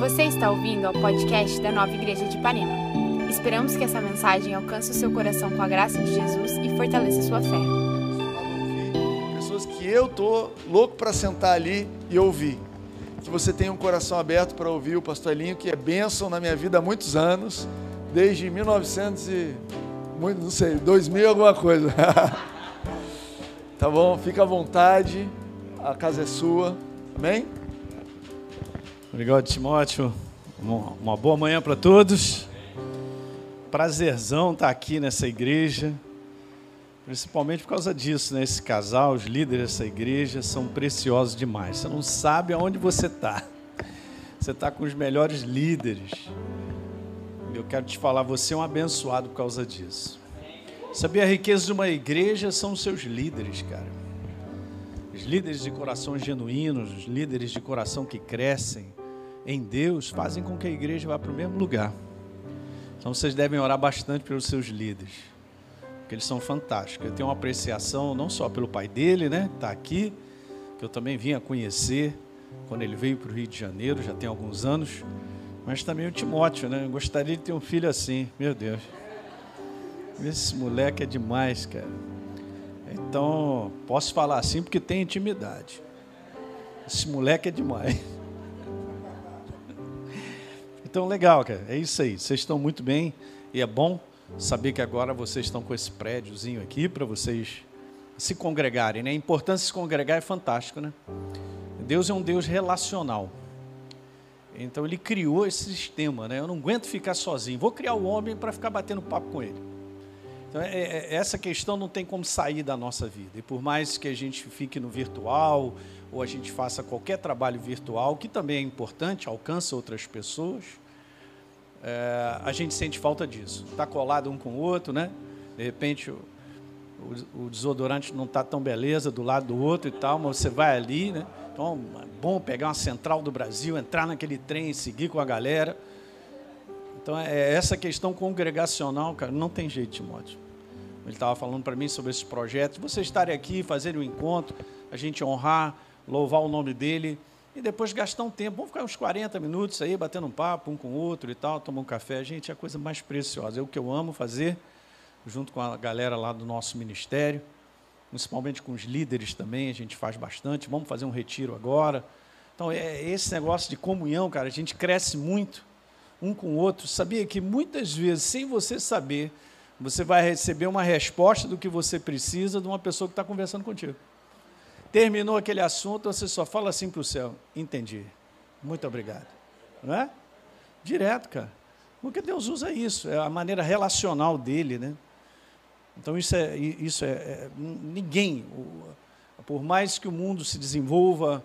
Você está ouvindo ao podcast da Nova Igreja de Ipanema. Esperamos que essa mensagem alcance o seu coração com a graça de Jesus e fortaleça sua fé. Pessoas que eu tô louco para sentar ali e ouvir. Que você tenha um coração aberto para ouvir o pastor Elinho, que é bênção na minha vida há muitos anos, desde 1900 e não sei, 2000 alguma coisa. tá bom? Fica à vontade. A casa é sua. Amém? Obrigado, Timóteo. Uma, boa manhã para todos. Prazerzão estar aqui nessa igreja, principalmente por causa disso, né? Esse casal, os líderes dessa igreja são preciosos demais. Você não sabe aonde você está. Você está com os melhores líderes. Eu quero te falar, você é um abençoado por causa disso. Sabia a riqueza de uma igreja são os seus líderes, cara. Os líderes de coração genuínos, os líderes de coração que crescem, em Deus fazem com que a igreja vá para o mesmo lugar. Então vocês devem orar bastante pelos seus líderes, porque eles são fantásticos. Eu tenho uma apreciação não só pelo pai dele, né, que está aqui, que eu também vim a conhecer quando ele veio para o Rio de Janeiro, já tem alguns anos, mas também o Timóteo, né? Eu gostaria de ter um filho assim, meu Deus. Esse moleque é demais, cara. Então, posso falar assim porque tem intimidade. Esse moleque é demais. Então, legal, cara. É isso aí. Vocês estão muito bem e é bom saber que agora vocês estão com esse prédiozinho aqui para vocês se congregarem, né? A importância de se congregar é fantástico, né? Deus é um Deus relacional. Então ele criou esse sistema, né? Eu não aguento ficar sozinho. Vou criar o homem para ficar batendo papo com ele. Então, é, é, essa questão não tem como sair da nossa vida. E por mais que a gente fique no virtual, ou a gente faça qualquer trabalho virtual, que também é importante, alcança outras pessoas, é, a gente sente falta disso. Está colado um com o outro, né? De repente o, o, o desodorante não está tão beleza do lado do outro e tal, mas você vai ali, né? Então é bom pegar uma central do Brasil, entrar naquele trem, seguir com a galera. Então, é essa questão congregacional, cara, não tem jeito, Timóteo. Ele estava falando para mim sobre esses projetos. Você estarem aqui, fazer um encontro, a gente honrar, louvar o nome dele e depois gastar um tempo. Vamos ficar uns 40 minutos aí, batendo um papo um com o outro e tal, tomar um café. Gente, é a coisa mais preciosa. É o que eu amo fazer, junto com a galera lá do nosso ministério, principalmente com os líderes também, a gente faz bastante. Vamos fazer um retiro agora. Então, é esse negócio de comunhão, cara, a gente cresce muito um com o outro, sabia que muitas vezes, sem você saber, você vai receber uma resposta do que você precisa de uma pessoa que está conversando contigo. Terminou aquele assunto, você só fala assim para o céu: entendi, muito obrigado. Não é? Direto, cara. Porque Deus usa isso, é a maneira relacional dele, né? Então isso é, isso é, é ninguém, por mais que o mundo se desenvolva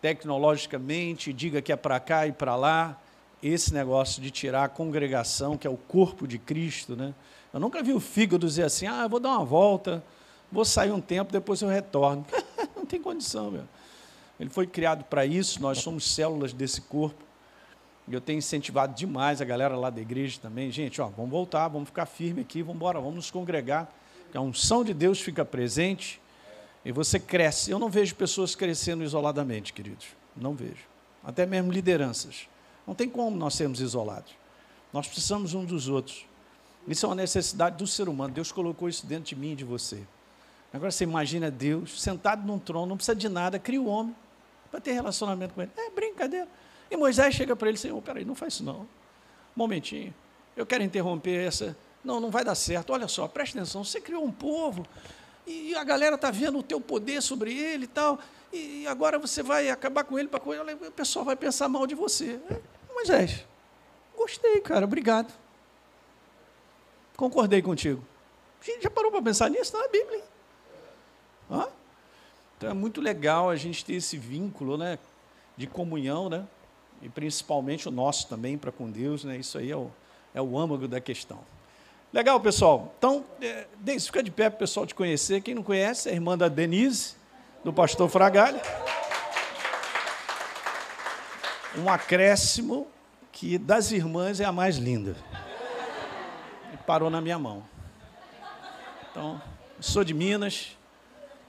tecnologicamente, diga que é para cá e para lá, esse negócio de tirar a congregação, que é o corpo de Cristo, né? Eu nunca vi o fígado dizer assim, ah, eu vou dar uma volta, vou sair um tempo, depois eu retorno. Tem condição, meu. Ele foi criado para isso, nós somos células desse corpo. E eu tenho incentivado demais a galera lá da igreja também. Gente, ó, vamos voltar, vamos ficar firme aqui, vamos embora, vamos nos congregar. A unção de Deus fica presente e você cresce. Eu não vejo pessoas crescendo isoladamente, queridos. Não vejo. Até mesmo lideranças. Não tem como nós sermos isolados. Nós precisamos um dos outros. Isso é uma necessidade do ser humano. Deus colocou isso dentro de mim e de você. Agora você imagina Deus sentado num trono, não precisa de nada, cria o homem para ter relacionamento com ele. É brincadeira. E Moisés chega para ele e diz: peraí, não faz isso não. Um momentinho. Eu quero interromper essa. Não, não vai dar certo. Olha só, preste atenção. Você criou um povo e a galera está vendo o teu poder sobre ele e tal. E agora você vai acabar com ele para o pessoal vai pensar mal de você. Moisés, gostei, cara, obrigado. Concordei contigo. Já parou para pensar nisso? Está na Bíblia. Hã? Então é muito legal a gente ter esse vínculo né, de comunhão, né? E principalmente o nosso também para com Deus, né? Isso aí é o, é o âmago da questão. Legal, pessoal. Então, é, fica de pé para o pessoal te conhecer. Quem não conhece, é a irmã da Denise, do pastor Fragalha um acréscimo que das irmãs é a mais linda. E parou na minha mão. Então, sou de Minas,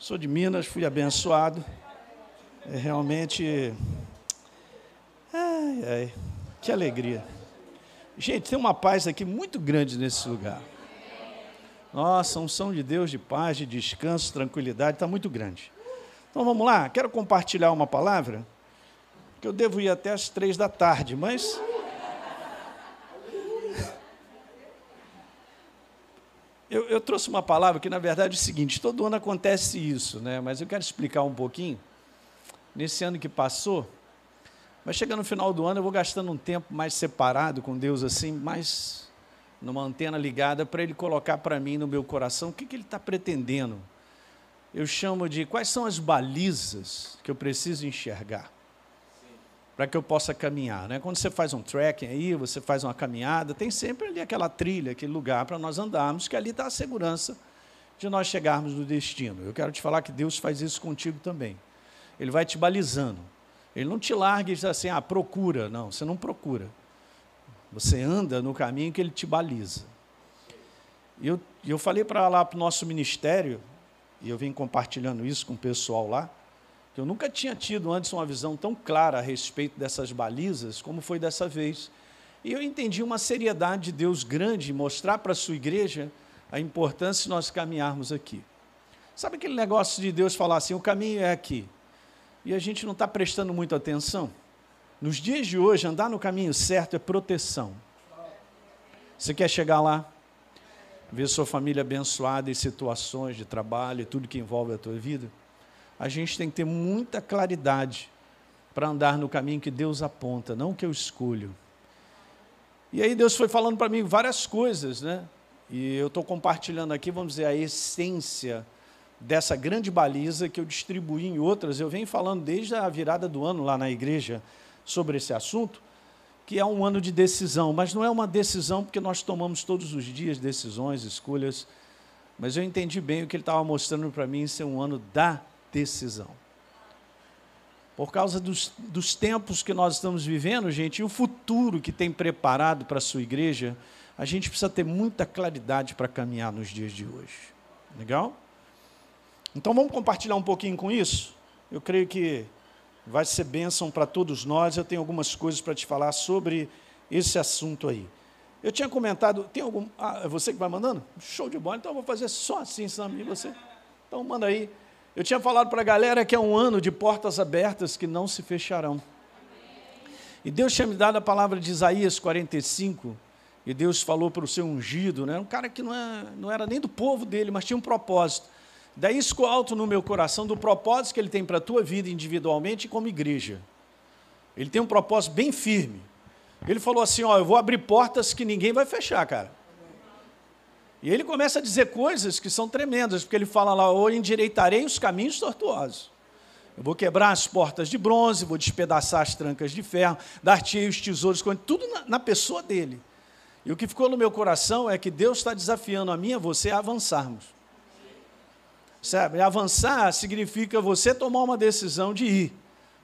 sou de Minas, fui abençoado. É realmente. Ai, ai. Que alegria. Gente, tem uma paz aqui muito grande nesse lugar. Nossa, unção de Deus de paz, de descanso, tranquilidade, está muito grande. Então vamos lá, quero compartilhar uma palavra, que eu devo ir até as três da tarde, mas. Eu, eu, trouxe uma palavra que, na verdade, é o seguinte: todo ano acontece isso, né? mas eu quero explicar um pouquinho. Nesse ano que passou, mas chega no final do ano, eu vou gastando um tempo mais separado com Deus, assim, mais numa antena ligada para ele colocar para mim no meu coração o que, que ele está pretendendo. Eu chamo de quais são as balizas que eu preciso enxergar para que eu possa caminhar. Né? Quando você faz um trekking aí, você faz uma caminhada, tem sempre ali aquela trilha, aquele lugar para nós andarmos, que ali está a segurança de nós chegarmos no destino. Eu quero te falar que Deus faz isso contigo também. Ele vai te balizando. Ele não te larga e diz assim, ah, procura. Não, você não procura. Você anda no caminho que ele te baliza. E eu, eu falei para lá para o nosso ministério, e eu vim compartilhando isso com o pessoal lá, que eu nunca tinha tido antes uma visão tão clara a respeito dessas balizas como foi dessa vez. E eu entendi uma seriedade de Deus grande mostrar para a sua igreja a importância de nós caminharmos aqui. Sabe aquele negócio de Deus falar assim: o caminho é aqui, e a gente não está prestando muita atenção? Nos dias de hoje, andar no caminho certo é proteção. Você quer chegar lá? Ver sua família abençoada em situações de trabalho e tudo que envolve a tua vida? A gente tem que ter muita claridade para andar no caminho que Deus aponta, não que eu escolho. E aí Deus foi falando para mim várias coisas, né? E eu estou compartilhando aqui, vamos dizer, a essência dessa grande baliza que eu distribuí em outras. Eu venho falando desde a virada do ano lá na igreja sobre esse assunto, que é um ano de decisão, mas não é uma decisão porque nós tomamos todos os dias decisões, escolhas, mas eu entendi bem o que ele estava mostrando para mim ser um ano da decisão. Por causa dos, dos tempos que nós estamos vivendo, gente, e o futuro que tem preparado para a sua igreja, a gente precisa ter muita claridade para caminhar nos dias de hoje. Legal? Então vamos compartilhar um pouquinho com isso? Eu creio que vai ser bênção para todos nós. Eu tenho algumas coisas para te falar sobre esse assunto aí. Eu tinha comentado, tem algum. Ah, é você que vai mandando? Show de bola, então eu vou fazer só assim, Sam, e você? Então manda aí. Eu tinha falado para a galera que é um ano de portas abertas que não se fecharão. E Deus tinha me dado a palavra de Isaías 45, e Deus falou para o seu ungido, né? um cara que não, é, não era nem do povo dele, mas tinha um propósito. Daí isso alto no meu coração do propósito que ele tem para a tua vida individualmente e como igreja. Ele tem um propósito bem firme. Ele falou assim: Ó, eu vou abrir portas que ninguém vai fechar, cara. E ele começa a dizer coisas que são tremendas, porque ele fala lá: ou endireitarei os caminhos tortuosos. Eu vou quebrar as portas de bronze, vou despedaçar as trancas de ferro, dar-te os tesouros, tudo na, na pessoa dele. E o que ficou no meu coração é que Deus está desafiando a mim e a você a avançarmos. Sabe? Avançar significa você tomar uma decisão de ir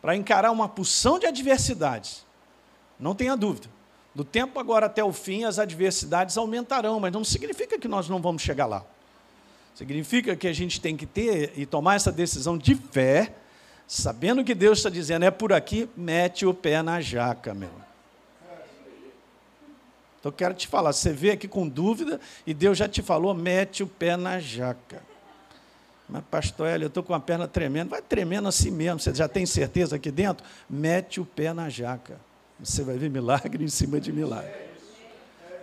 para encarar uma porção de adversidades. Não tenha dúvida. Do tempo agora até o fim, as adversidades aumentarão, mas não significa que nós não vamos chegar lá. Significa que a gente tem que ter e tomar essa decisão de fé, sabendo que Deus está dizendo, é por aqui, mete o pé na jaca, meu. Então, eu quero te falar, você vê aqui com dúvida e Deus já te falou, mete o pé na jaca. Mas, pastor Hélio, eu estou com a perna tremendo. Vai tremendo assim mesmo. Você já tem certeza aqui dentro? Mete o pé na jaca. Você vai ver milagre em cima de milagre.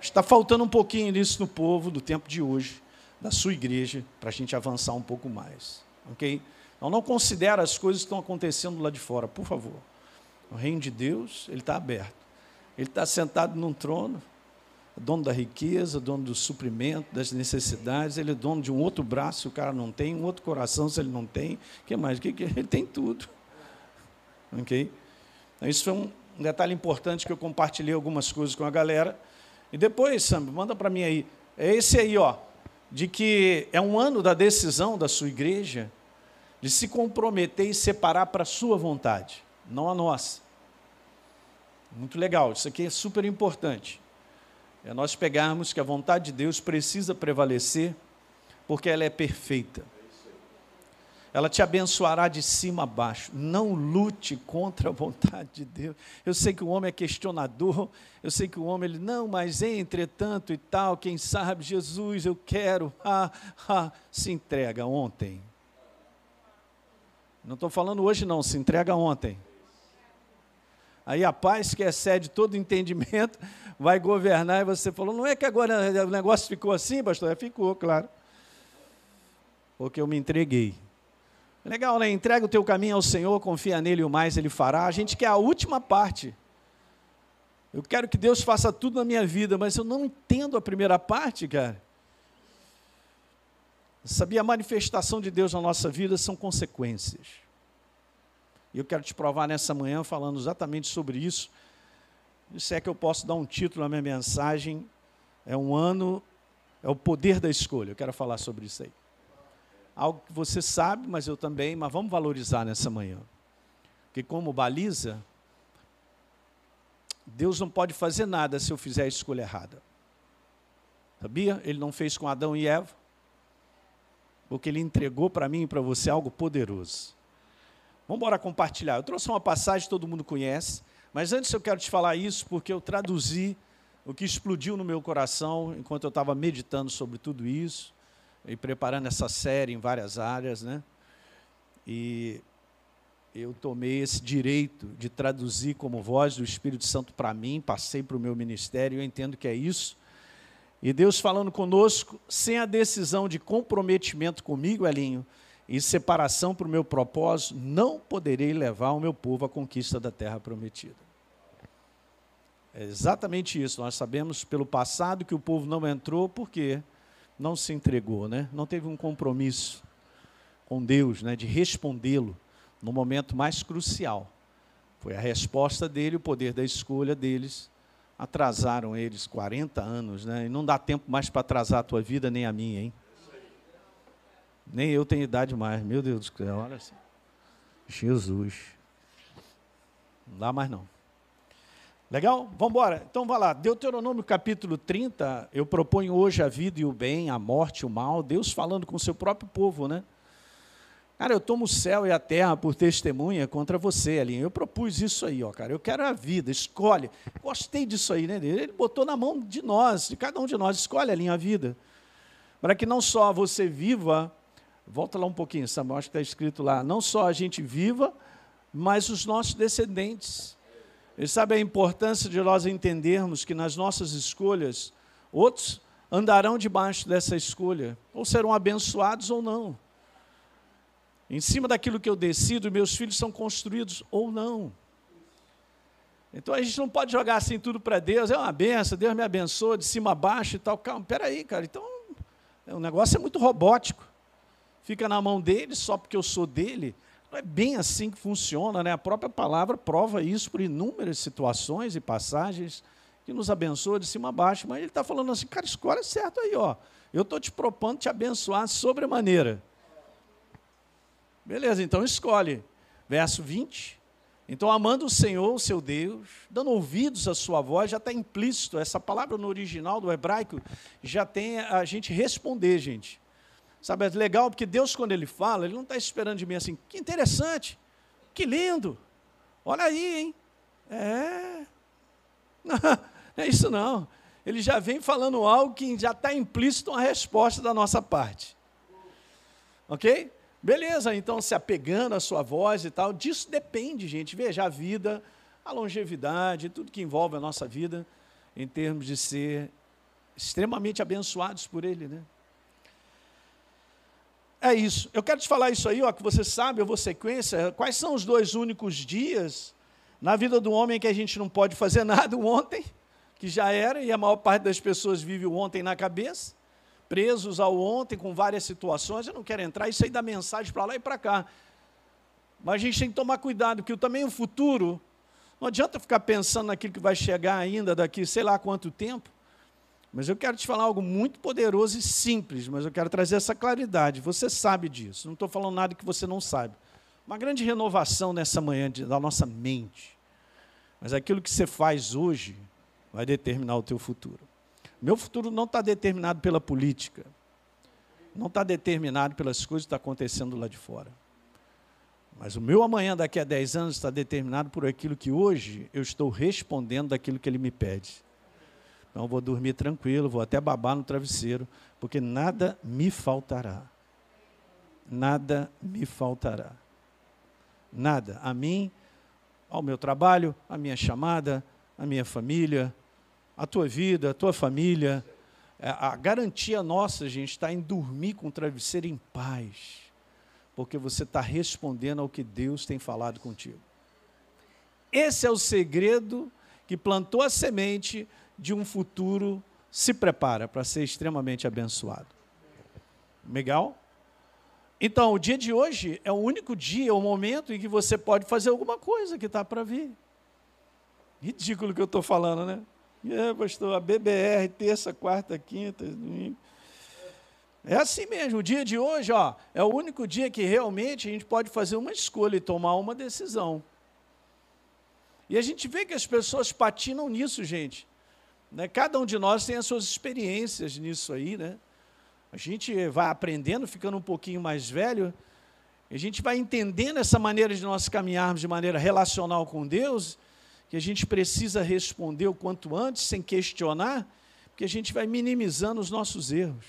Está faltando um pouquinho nisso no povo do tempo de hoje, da sua igreja, para a gente avançar um pouco mais. Ok? Então não considere as coisas que estão acontecendo lá de fora, por favor. O reino de Deus, ele está aberto. Ele está sentado num trono, dono da riqueza, dono do suprimento, das necessidades, ele é dono de um outro braço se o cara não tem, um outro coração se ele não tem, que mais? Que, que, ele tem tudo. Ok? Então, isso foi um detalhe importante que eu compartilhei algumas coisas com a galera. E depois, Sam, manda para mim aí. É esse aí, ó, de que é um ano da decisão da sua igreja de se comprometer e separar para a sua vontade, não a nossa. Muito legal, isso aqui é super importante é nós pegarmos que a vontade de Deus precisa prevalecer, porque ela é perfeita. Ela te abençoará de cima a baixo. Não lute contra a vontade de Deus. Eu sei que o homem é questionador, eu sei que o homem, ele, não, mas entretanto e tal, quem sabe, Jesus, eu quero, ah, ah, se entrega ontem. Não estou falando hoje, não, se entrega ontem. Aí a paz que excede todo entendimento vai governar, e você falou, não é que agora o negócio ficou assim, pastor? É, ficou, claro. Porque eu me entreguei. Legal, né? Entrega o teu caminho ao Senhor, confia nele e o mais ele fará. A gente quer a última parte. Eu quero que Deus faça tudo na minha vida, mas eu não entendo a primeira parte, cara. Sabia, a manifestação de Deus na nossa vida são consequências. E eu quero te provar nessa manhã falando exatamente sobre isso. Isso é que eu posso dar um título à minha mensagem. É um ano, é o poder da escolha. Eu quero falar sobre isso aí algo que você sabe, mas eu também, mas vamos valorizar nessa manhã. Porque como baliza, Deus não pode fazer nada se eu fizer a escolha errada. Sabia? Ele não fez com Adão e Eva, porque ele entregou para mim e para você algo poderoso. Vamos embora compartilhar. Eu trouxe uma passagem que todo mundo conhece, mas antes eu quero te falar isso porque eu traduzi o que explodiu no meu coração enquanto eu estava meditando sobre tudo isso e preparando essa série em várias áreas, né? E eu tomei esse direito de traduzir como voz do Espírito Santo para mim, passei para o meu ministério, eu entendo que é isso. E Deus falando conosco, sem a decisão de comprometimento comigo, Elinho, e separação para o meu propósito, não poderei levar o meu povo à conquista da terra prometida. É exatamente isso. Nós sabemos pelo passado que o povo não entrou, por quê? Porque não se entregou, né? não teve um compromisso com Deus né? de respondê-lo no momento mais crucial. Foi a resposta dele, o poder da escolha deles. Atrasaram eles 40 anos, né? E não dá tempo mais para atrasar a tua vida nem a minha, hein? Nem eu tenho idade mais, meu Deus do céu, olha assim. Jesus. Não dá mais não. Legal? Vamos embora. Então vai lá. Deuteronômio capítulo 30, eu proponho hoje a vida e o bem, a morte e o mal. Deus falando com o seu próprio povo, né? Cara, eu tomo o céu e a terra por testemunha contra você, Alinha. Eu propus isso aí, ó, cara. Eu quero a vida, escolhe. Gostei disso aí, né? Ele botou na mão de nós, de cada um de nós. Escolhe, Alinha, a vida. Para que não só você viva, volta lá um pouquinho, Samuel, acho que está escrito lá, não só a gente viva, mas os nossos descendentes. E sabe a importância de nós entendermos que nas nossas escolhas, outros andarão debaixo dessa escolha, ou serão abençoados ou não. Em cima daquilo que eu decido, meus filhos são construídos ou não. Então a gente não pode jogar assim tudo para Deus, é uma benção, Deus me abençoa de cima a baixo e tal. Calma, peraí, cara, então o negócio é muito robótico. Fica na mão dele só porque eu sou dele. É bem assim que funciona, né? A própria palavra prova isso por inúmeras situações e passagens que nos abençoa de cima a baixo, mas ele está falando assim, cara, escolhe certo aí, ó. Eu estou te propondo te abençoar sobremaneira. Beleza, então escolhe. Verso 20. Então, amando o Senhor, o seu Deus, dando ouvidos à sua voz, já está implícito. Essa palavra no original do hebraico já tem a gente responder, gente. Sabe, é legal porque Deus, quando Ele fala, Ele não está esperando de mim assim, que interessante, que lindo, olha aí, hein? É. Não, não é isso não. Ele já vem falando algo que já está implícito uma resposta da nossa parte. Ok? Beleza, então se apegando à sua voz e tal, disso depende, gente. Veja a vida, a longevidade, tudo que envolve a nossa vida, em termos de ser extremamente abençoados por Ele, né? É isso. Eu quero te falar isso aí, ó, que você sabe, eu vou sequência. Quais são os dois únicos dias na vida do homem que a gente não pode fazer nada? O ontem, que já era, e a maior parte das pessoas vive o ontem na cabeça, presos ao ontem com várias situações. Eu não quero entrar, isso aí dá mensagem para lá e para cá. Mas a gente tem que tomar cuidado, porque também o futuro, não adianta ficar pensando naquilo que vai chegar ainda daqui, sei lá quanto tempo. Mas eu quero te falar algo muito poderoso e simples, mas eu quero trazer essa claridade. Você sabe disso, não estou falando nada que você não sabe. Uma grande renovação nessa manhã da nossa mente. Mas aquilo que você faz hoje vai determinar o teu futuro. Meu futuro não está determinado pela política, não está determinado pelas coisas que estão acontecendo lá de fora. Mas o meu amanhã, daqui a 10 anos, está determinado por aquilo que hoje eu estou respondendo daquilo que ele me pede. Então vou dormir tranquilo, vou até babar no travesseiro, porque nada me faltará. Nada me faltará. Nada. A mim, ao meu trabalho, a minha chamada, a minha família, a tua vida, a tua família. É, a garantia nossa, gente, está em dormir com o travesseiro em paz porque você está respondendo ao que Deus tem falado contigo. Esse é o segredo que plantou a semente de um futuro se prepara para ser extremamente abençoado. Legal? Então, o dia de hoje é o único dia, o momento em que você pode fazer alguma coisa que está para vir. Ridículo que eu estou falando, né? É, pastor, a BBR, terça, quarta, quinta. É assim mesmo. O dia de hoje, ó, é o único dia que realmente a gente pode fazer uma escolha e tomar uma decisão. E a gente vê que as pessoas patinam nisso, gente. Né? Cada um de nós tem as suas experiências nisso aí, né? A gente vai aprendendo, ficando um pouquinho mais velho, a gente vai entendendo essa maneira de nós caminharmos de maneira relacional com Deus, que a gente precisa responder o quanto antes, sem questionar, porque a gente vai minimizando os nossos erros.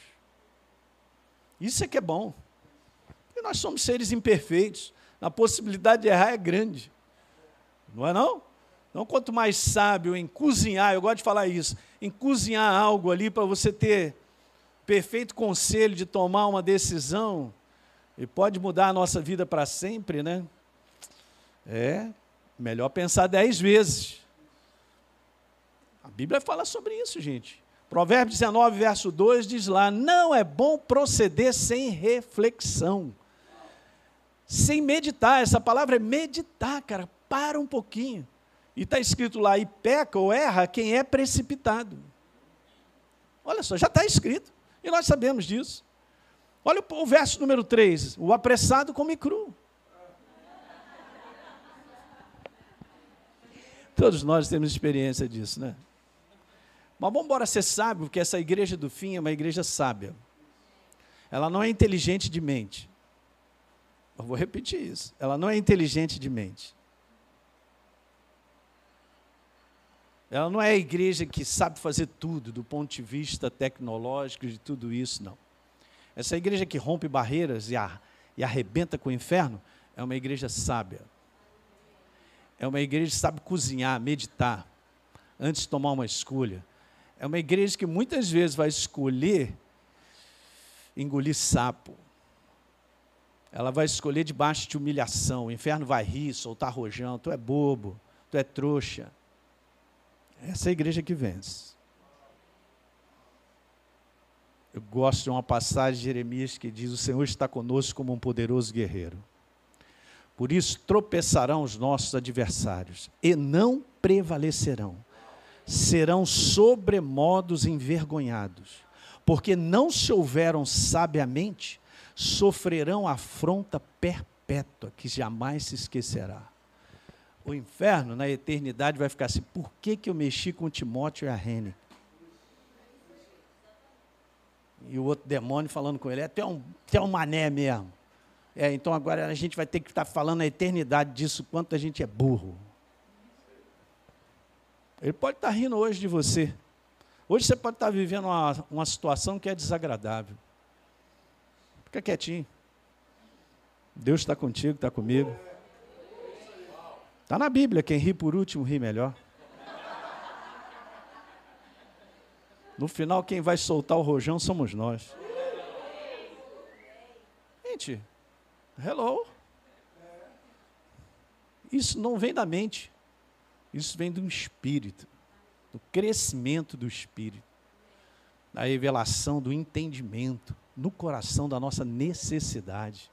Isso é que é bom. Porque nós somos seres imperfeitos. A possibilidade de errar é grande. Não é não? Então, quanto mais sábio em cozinhar, eu gosto de falar isso, em cozinhar algo ali para você ter perfeito conselho de tomar uma decisão, e pode mudar a nossa vida para sempre, né? É melhor pensar dez vezes. A Bíblia fala sobre isso, gente. Provérbio 19, verso 2 diz lá: Não é bom proceder sem reflexão, sem meditar. Essa palavra é meditar, cara. Para um pouquinho. E está escrito lá: E peca ou erra quem é precipitado. Olha só, já está escrito. E nós sabemos disso. Olha o, o verso número 3: O apressado come cru. Todos nós temos experiência disso, né? Mas vamos embora ser sábio, porque essa igreja do fim é uma igreja sábia. Ela não é inteligente de mente. Eu vou repetir isso. Ela não é inteligente de mente. Ela não é a igreja que sabe fazer tudo do ponto de vista tecnológico de tudo isso, não. Essa igreja que rompe barreiras e, e arrebenta com o inferno é uma igreja sábia. É uma igreja que sabe cozinhar, meditar, antes de tomar uma escolha é uma igreja que muitas vezes vai escolher engolir sapo. Ela vai escolher debaixo de humilhação. O inferno vai rir, soltar rojão. Tu é bobo, tu é trouxa. Essa é a igreja que vence. Eu gosto de uma passagem de Jeremias que diz: O Senhor está conosco como um poderoso guerreiro. Por isso tropeçarão os nossos adversários e não prevalecerão serão sobremodos envergonhados, porque não se houveram sabiamente, sofrerão afronta perpétua, que jamais se esquecerá. O inferno, na eternidade, vai ficar assim: por que, que eu mexi com Timóteo e a Rene? E o outro demônio falando com ele: é até um, até um mané mesmo. É, então agora a gente vai ter que estar falando a eternidade disso, quanto a gente é burro. Ele pode estar rindo hoje de você. Hoje você pode estar vivendo uma, uma situação que é desagradável. Fica quietinho. Deus está contigo, está comigo. Está na Bíblia, quem ri por último ri melhor. No final, quem vai soltar o rojão somos nós. Gente, hello. Isso não vem da mente. Isso vem do espírito, do crescimento do espírito, da revelação, do entendimento no coração da nossa necessidade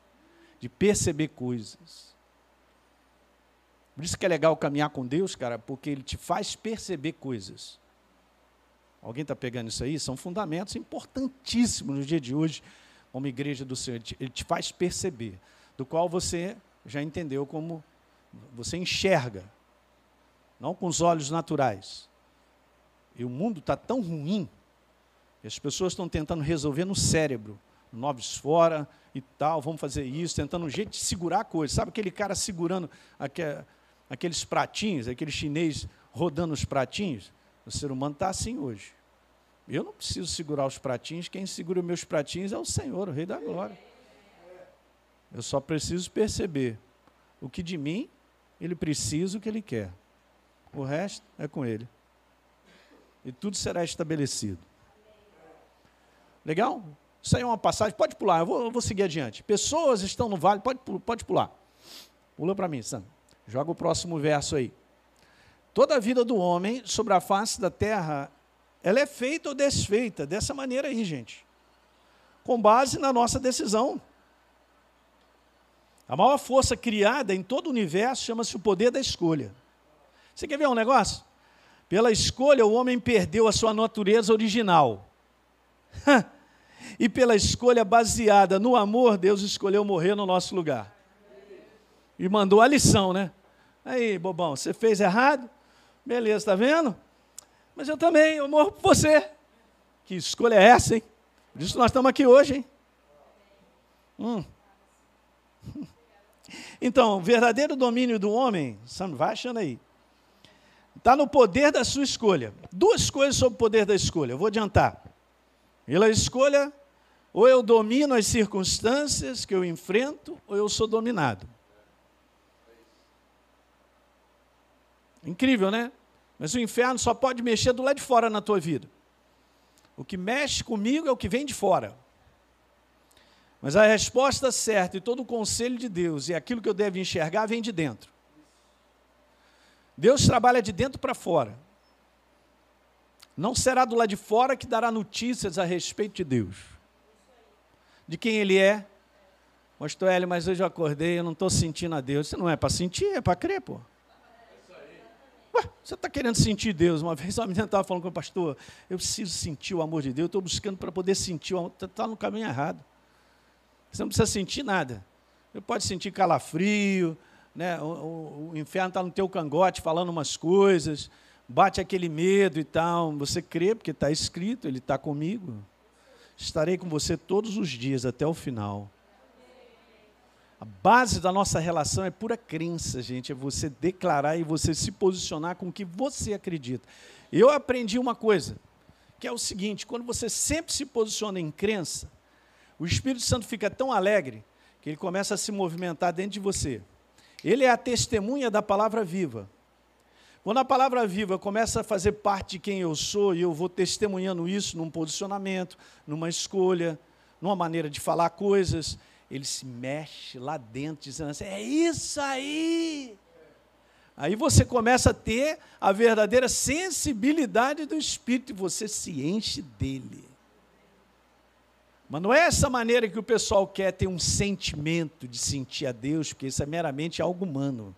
de perceber coisas. Por isso que é legal caminhar com Deus, cara, porque Ele te faz perceber coisas. Alguém está pegando isso aí? São fundamentos importantíssimos no dia de hoje, como igreja do Senhor. Ele te faz perceber, do qual você já entendeu como você enxerga não com os olhos naturais. E o mundo está tão ruim, que as pessoas estão tentando resolver no cérebro, noves fora e tal, vamos fazer isso, tentando um jeito de segurar a coisa. Sabe aquele cara segurando aqueles pratinhos, aquele chinês rodando os pratinhos? O ser humano está assim hoje. Eu não preciso segurar os pratinhos, quem segura meus pratinhos é o Senhor, o Rei da Glória. Eu só preciso perceber o que de mim ele precisa, o que ele quer. O resto é com ele. E tudo será estabelecido. Legal? Isso aí é uma passagem. Pode pular, eu vou, eu vou seguir adiante. Pessoas estão no vale, pode, pode pular. Pula para mim, Sam. Joga o próximo verso aí. Toda a vida do homem sobre a face da terra, ela é feita ou desfeita dessa maneira aí, gente. Com base na nossa decisão. A maior força criada em todo o universo chama-se o poder da escolha. Você quer ver um negócio? Pela escolha, o homem perdeu a sua natureza original. e pela escolha baseada no amor, Deus escolheu morrer no nosso lugar. E mandou a lição, né? Aí, bobão, você fez errado? Beleza, está vendo? Mas eu também, eu morro por você. Que escolha é essa, hein? Por isso nós estamos aqui hoje, hein? Hum. Então, o verdadeiro domínio do homem, vai achando aí, está no poder da sua escolha. Duas coisas sobre o poder da escolha, eu vou adiantar. Pela escolha, ou eu domino as circunstâncias que eu enfrento, ou eu sou dominado. Incrível, né? Mas o inferno só pode mexer do lado de fora na tua vida. O que mexe comigo é o que vem de fora. Mas a resposta certa e todo o conselho de Deus e aquilo que eu devo enxergar vem de dentro. Deus trabalha de dentro para fora. Não será do lado de fora que dará notícias a respeito de Deus. De quem Ele é. Pastor Hélio, mas hoje eu acordei, eu não estou sentindo a Deus. Isso não é para sentir, é para crer, pô. Você está querendo sentir Deus? Uma vez uma menina estava falando com o pastor, eu preciso sentir o amor de Deus, eu estou buscando para poder sentir o amor. Está no caminho errado. Você não precisa sentir nada. Você pode sentir calafrio, né? o, o, o inferno está no teu cangote falando umas coisas, bate aquele medo e tal. Você crê, porque está escrito, Ele está comigo. Estarei com você todos os dias até o final. A base da nossa relação é pura crença, gente. É você declarar e você se posicionar com o que você acredita. Eu aprendi uma coisa, que é o seguinte: quando você sempre se posiciona em crença, o Espírito Santo fica tão alegre que ele começa a se movimentar dentro de você. Ele é a testemunha da palavra viva. Quando a palavra viva começa a fazer parte de quem eu sou e eu vou testemunhando isso num posicionamento, numa escolha, numa maneira de falar coisas, ele se mexe lá dentro, dizendo assim: é isso aí. Aí você começa a ter a verdadeira sensibilidade do Espírito e você se enche dele. Mas não é essa maneira que o pessoal quer ter um sentimento de sentir a Deus, porque isso é meramente algo humano.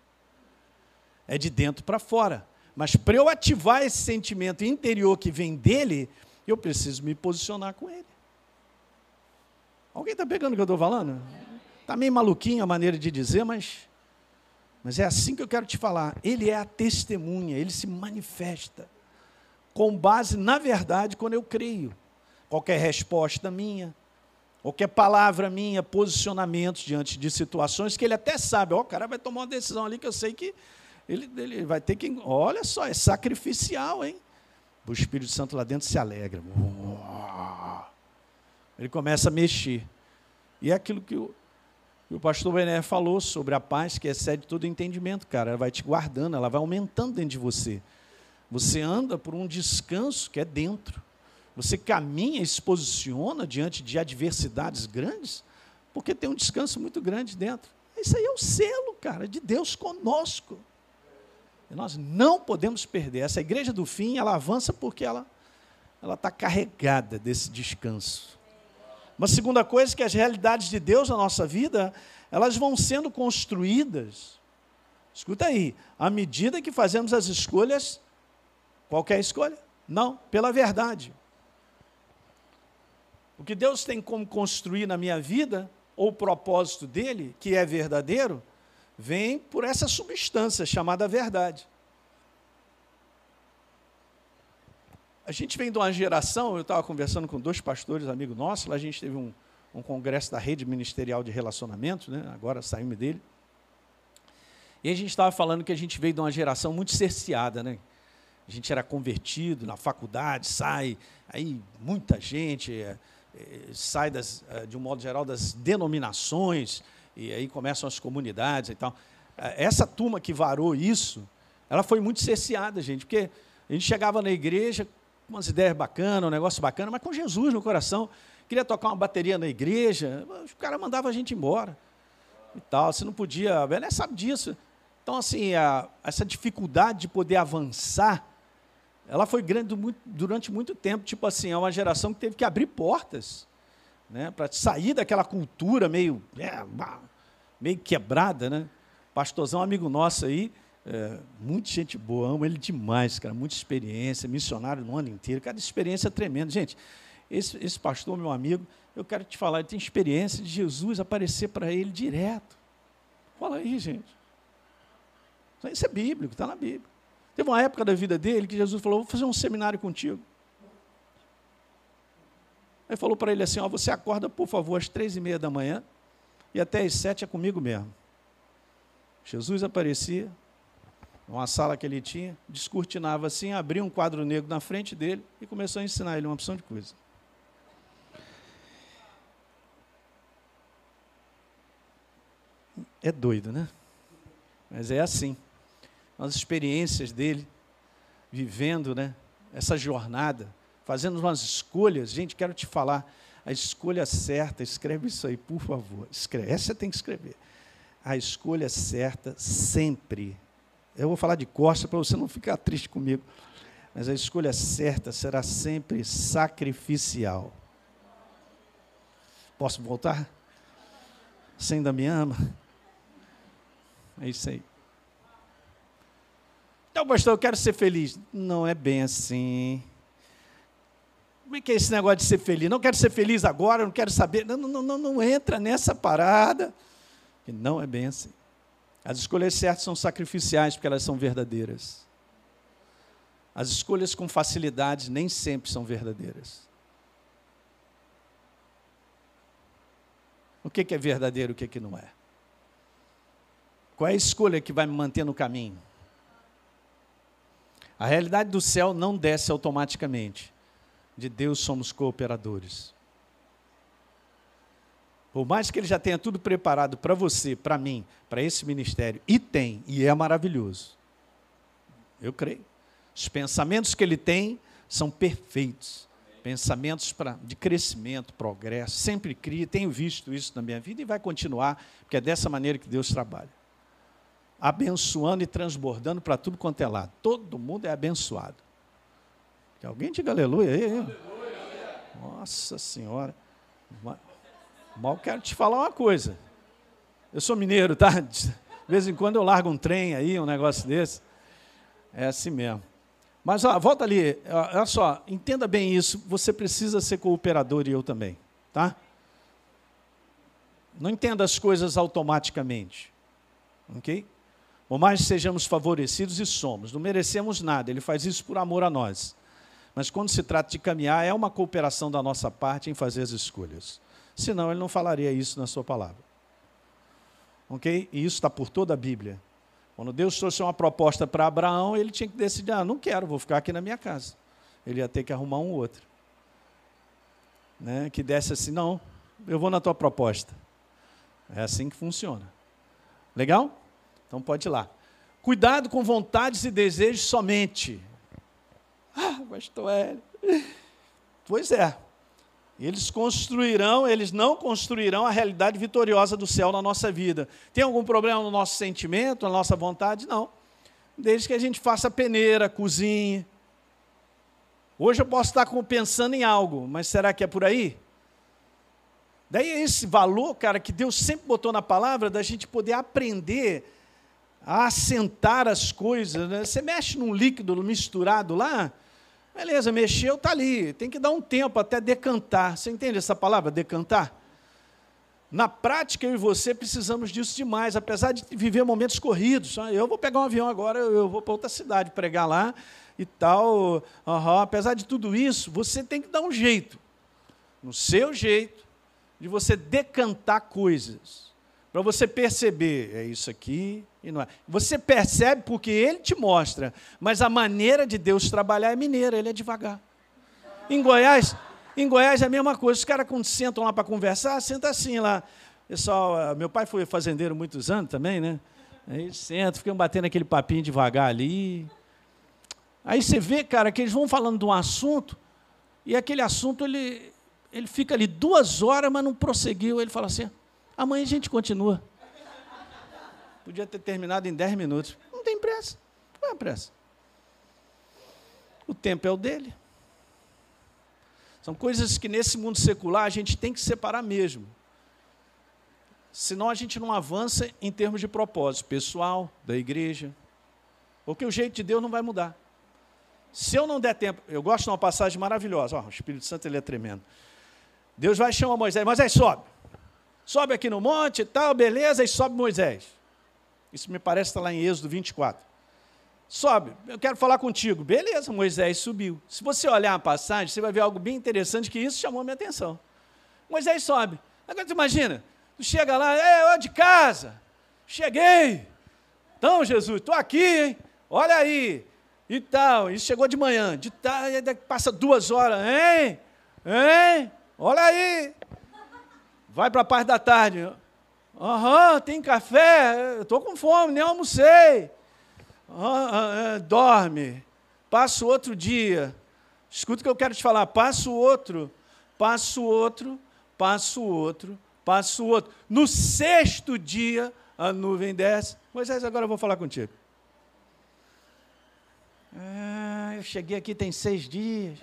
É de dentro para fora. Mas para eu ativar esse sentimento interior que vem dele, eu preciso me posicionar com ele. Alguém está pegando o que eu estou falando? Está meio maluquinho a maneira de dizer, mas, mas é assim que eu quero te falar. Ele é a testemunha, ele se manifesta com base na verdade quando eu creio qualquer resposta minha, qualquer palavra minha, posicionamentos diante de situações que ele até sabe, oh, o cara vai tomar uma decisão ali que eu sei que ele, ele vai ter que. Olha só, é sacrificial, hein? O Espírito Santo lá dentro se alegra. Ele começa a mexer. E é aquilo que o, que o pastor Bené falou sobre a paz que excede todo entendimento, cara. Ela vai te guardando, ela vai aumentando dentro de você. Você anda por um descanso que é dentro. Você caminha e se posiciona diante de adversidades grandes, porque tem um descanso muito grande dentro. Isso aí é o selo, cara, de Deus conosco. E nós não podemos perder. Essa igreja do fim, ela avança porque ela ela está carregada desse descanso. Uma segunda coisa é que as realidades de Deus na nossa vida, elas vão sendo construídas. Escuta aí, à medida que fazemos as escolhas, qualquer escolha? Não, pela verdade. O que Deus tem como construir na minha vida, ou o propósito dele, que é verdadeiro, vem por essa substância chamada verdade. A gente vem de uma geração, eu estava conversando com dois pastores, amigos nossos, lá a gente teve um, um congresso da Rede Ministerial de Relacionamentos, né? agora saímos dele. E a gente estava falando que a gente veio de uma geração muito cerceada, né? A gente era convertido na faculdade, sai, aí muita gente é, é, sai das, é, de um modo geral das denominações, e aí começam as comunidades e tal. Essa turma que varou isso, ela foi muito cerceada, gente, porque a gente chegava na igreja umas ideias bacanas, um negócio bacana, mas com Jesus no coração. Queria tocar uma bateria na igreja, o cara mandava a gente embora. E tal, você não podia, a sabe disso. Então, assim, a, essa dificuldade de poder avançar, ela foi grande durante muito tempo. Tipo assim, é uma geração que teve que abrir portas né, para sair daquela cultura meio, é, meio quebrada. Né? Pastorzão, amigo nosso aí, é, muita gente boa, amo ele demais, cara, muita experiência, missionário no ano inteiro, cada experiência tremenda. Gente, esse, esse pastor, meu amigo, eu quero te falar, ele tem experiência de Jesus aparecer para ele direto. Fala aí, gente. Isso é bíblico, está na Bíblia. Teve uma época da vida dele que Jesus falou: Vou fazer um seminário contigo. Aí falou para ele assim: ó, Você acorda, por favor, às três e meia da manhã e até às sete é comigo mesmo. Jesus aparecia, numa sala que ele tinha, descortinava assim, abria um quadro negro na frente dele e começou a ensinar ele uma opção de coisa. É doido, né? Mas é assim. As experiências dele, vivendo né, essa jornada, fazendo umas escolhas. Gente, quero te falar, a escolha certa, escreve isso aí, por favor. Escreve, essa você tem que escrever. A escolha certa sempre eu vou falar de costa para você não ficar triste comigo. Mas a escolha certa será sempre sacrificial. Posso voltar? Você ainda me ama? É isso aí. Então, pastor, eu quero ser feliz. Não é bem assim. Como é que é esse negócio de ser feliz? Não quero ser feliz agora, não quero saber. Não, não, não, não entra nessa parada. Não é bem assim. As escolhas certas são sacrificiais porque elas são verdadeiras. As escolhas com facilidade nem sempre são verdadeiras. O que é verdadeiro e o que não é? Qual é a escolha que vai me manter no caminho? A realidade do céu não desce automaticamente. De Deus somos cooperadores. Por mais que ele já tenha tudo preparado para você, para mim, para esse ministério, e tem, e é maravilhoso. Eu creio. Os pensamentos que ele tem são perfeitos. Pensamentos pra, de crescimento, progresso. Sempre cria, tenho visto isso na minha vida e vai continuar, porque é dessa maneira que Deus trabalha. Abençoando e transbordando para tudo quanto é lado. Todo mundo é abençoado. Que alguém diga aleluia aí. Aleluia. Nossa Senhora. Mal quero te falar uma coisa. Eu sou mineiro, tá? De vez em quando eu largo um trem aí, um negócio desse. É assim mesmo. Mas ó, volta ali, olha só, entenda bem isso. Você precisa ser cooperador e eu também, tá? Não entenda as coisas automaticamente, ok? Por mais sejamos favorecidos e somos, não merecemos nada. Ele faz isso por amor a nós. Mas quando se trata de caminhar, é uma cooperação da nossa parte em fazer as escolhas senão ele não falaria isso na sua palavra. Ok? E isso está por toda a Bíblia. Quando Deus trouxe uma proposta para Abraão, ele tinha que decidir: ah, não quero, vou ficar aqui na minha casa. Ele ia ter que arrumar um outro. Né? Que desse assim: não, eu vou na tua proposta. É assim que funciona. Legal? Então pode ir lá. Cuidado com vontades e desejos somente. Ah, pastor Hélio. Pois é. Eles construirão, eles não construirão a realidade vitoriosa do céu na nossa vida. Tem algum problema no nosso sentimento, na nossa vontade? Não. Desde que a gente faça peneira, cozinhe. Hoje eu posso estar pensando em algo, mas será que é por aí? Daí é esse valor, cara, que Deus sempre botou na palavra, da gente poder aprender a assentar as coisas. Né? Você mexe num líquido misturado lá, Beleza, mexeu, está ali. Tem que dar um tempo até decantar. Você entende essa palavra, decantar? Na prática, eu e você precisamos disso demais, apesar de viver momentos corridos. Ah, eu vou pegar um avião agora, eu vou para outra cidade pregar lá e tal. Uhum. Apesar de tudo isso, você tem que dar um jeito. No seu jeito, de você decantar coisas, para você perceber, é isso aqui e não é. Você percebe porque ele te mostra, mas a maneira de Deus trabalhar é mineira, ele é devagar. Em Goiás, em Goiás é a mesma coisa, os caras quando sentam lá para conversar, senta assim lá. Pessoal, meu pai foi fazendeiro muitos anos também, né? Aí senta, ficam batendo aquele papinho devagar ali. Aí você vê, cara, que eles vão falando de um assunto, e aquele assunto ele, ele fica ali duas horas, mas não prosseguiu. Ele fala assim: amanhã a gente continua. Podia ter terminado em dez minutos. Não tem pressa. Não é pressa. O tempo é o dele. São coisas que nesse mundo secular a gente tem que separar mesmo. Senão a gente não avança em termos de propósito pessoal, da igreja. Porque o jeito de Deus não vai mudar. Se eu não der tempo, eu gosto de uma passagem maravilhosa. Oh, o Espírito Santo ele é tremendo. Deus vai chamar Moisés, Moisés sobe. Sobe aqui no monte e tal, beleza, e sobe Moisés. Isso me parece estar lá em Êxodo 24. Sobe, eu quero falar contigo. Beleza, Moisés subiu. Se você olhar a passagem, você vai ver algo bem interessante que isso chamou a minha atenção. Moisés sobe. Agora você imagina, Tu chega lá, é, ó de casa, cheguei. Então, Jesus, estou aqui, hein? Olha aí. E tal. Isso chegou de manhã. De tarde, passa duas horas. Hein? Hein? Olha aí. Vai para a parte da tarde. Aham, tem café? Estou com fome, nem almocei. Uhum, dorme. Passa outro dia. Escuta o que eu quero te falar. Passa o outro. Passa o outro. Passa o outro passa o outro. No sexto dia, a nuvem desce. Moisés, agora eu vou falar contigo. Ah, eu cheguei aqui tem seis dias.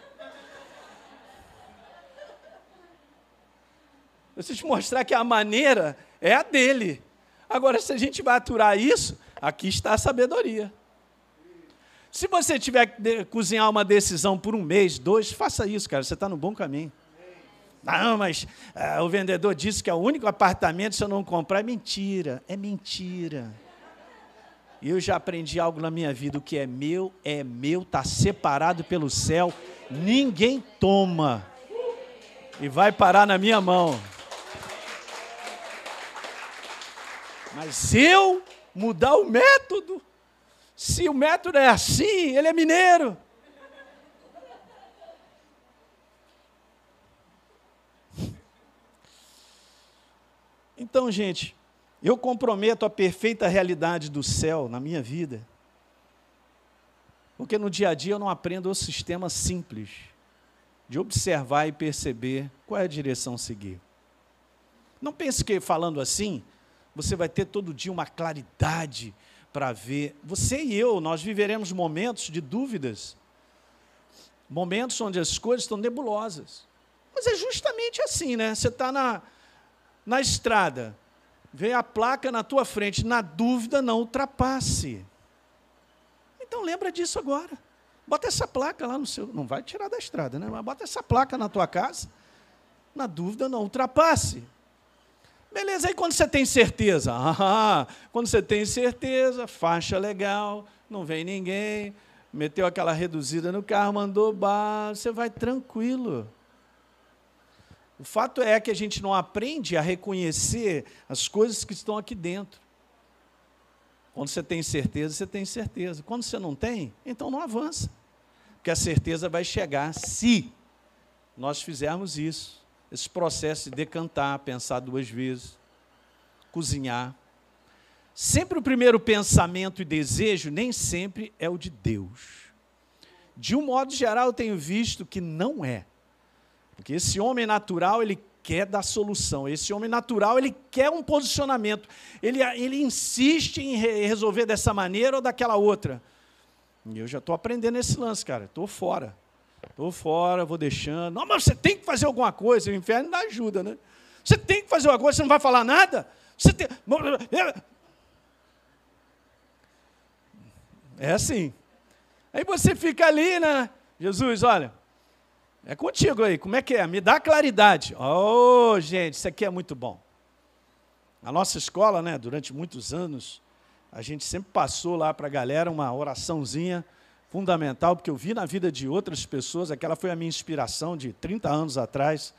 Deixa te mostrar que a maneira é a dele. Agora, se a gente vai aturar isso, aqui está a sabedoria. Se você tiver que cozinhar uma decisão por um mês, dois, faça isso, cara. Você está no bom caminho. Não, mas uh, o vendedor disse que é o único apartamento se eu não comprar. É mentira, é mentira. Eu já aprendi algo na minha vida: o que é meu é meu, está separado pelo céu, ninguém toma. E vai parar na minha mão. Mas eu mudar o método, se o método é assim, ele é mineiro. Então, gente, eu comprometo a perfeita realidade do céu na minha vida. Porque no dia a dia eu não aprendo o sistema simples de observar e perceber qual é a direção a seguir. Não pense que falando assim, você vai ter todo dia uma claridade para ver. Você e eu, nós viveremos momentos de dúvidas, momentos onde as coisas estão nebulosas. Mas é justamente assim, né? Você está na, na estrada, vem a placa na tua frente, na dúvida não ultrapasse. Então lembra disso agora. Bota essa placa lá no seu, não vai tirar da estrada, né? Mas bota essa placa na tua casa. Na dúvida não ultrapasse. Beleza, aí quando você tem certeza, ah, quando você tem certeza, faixa legal, não vem ninguém, meteu aquela reduzida no carro, mandou bar, você vai tranquilo. O fato é que a gente não aprende a reconhecer as coisas que estão aqui dentro. Quando você tem certeza, você tem certeza. Quando você não tem, então não avança. Porque a certeza vai chegar se nós fizermos isso. Esse processo de decantar, pensar duas vezes, cozinhar. Sempre o primeiro pensamento e desejo nem sempre é o de Deus. De um modo geral, eu tenho visto que não é. Porque esse homem natural, ele quer dar solução. Esse homem natural, ele quer um posicionamento. Ele, ele insiste em re resolver dessa maneira ou daquela outra. E eu já estou aprendendo esse lance, cara. Estou fora. Estou fora, vou deixando. Não, mas você tem que fazer alguma coisa. O inferno dá ajuda, né? Você tem que fazer alguma coisa, você não vai falar nada? Você tem... É assim. Aí você fica ali, né? Jesus, olha, é contigo aí, como é que é? Me dá claridade. Oh, gente, isso aqui é muito bom. A nossa escola, né, durante muitos anos, a gente sempre passou lá para a galera uma oraçãozinha fundamental, porque eu vi na vida de outras pessoas, aquela foi a minha inspiração de 30 anos atrás.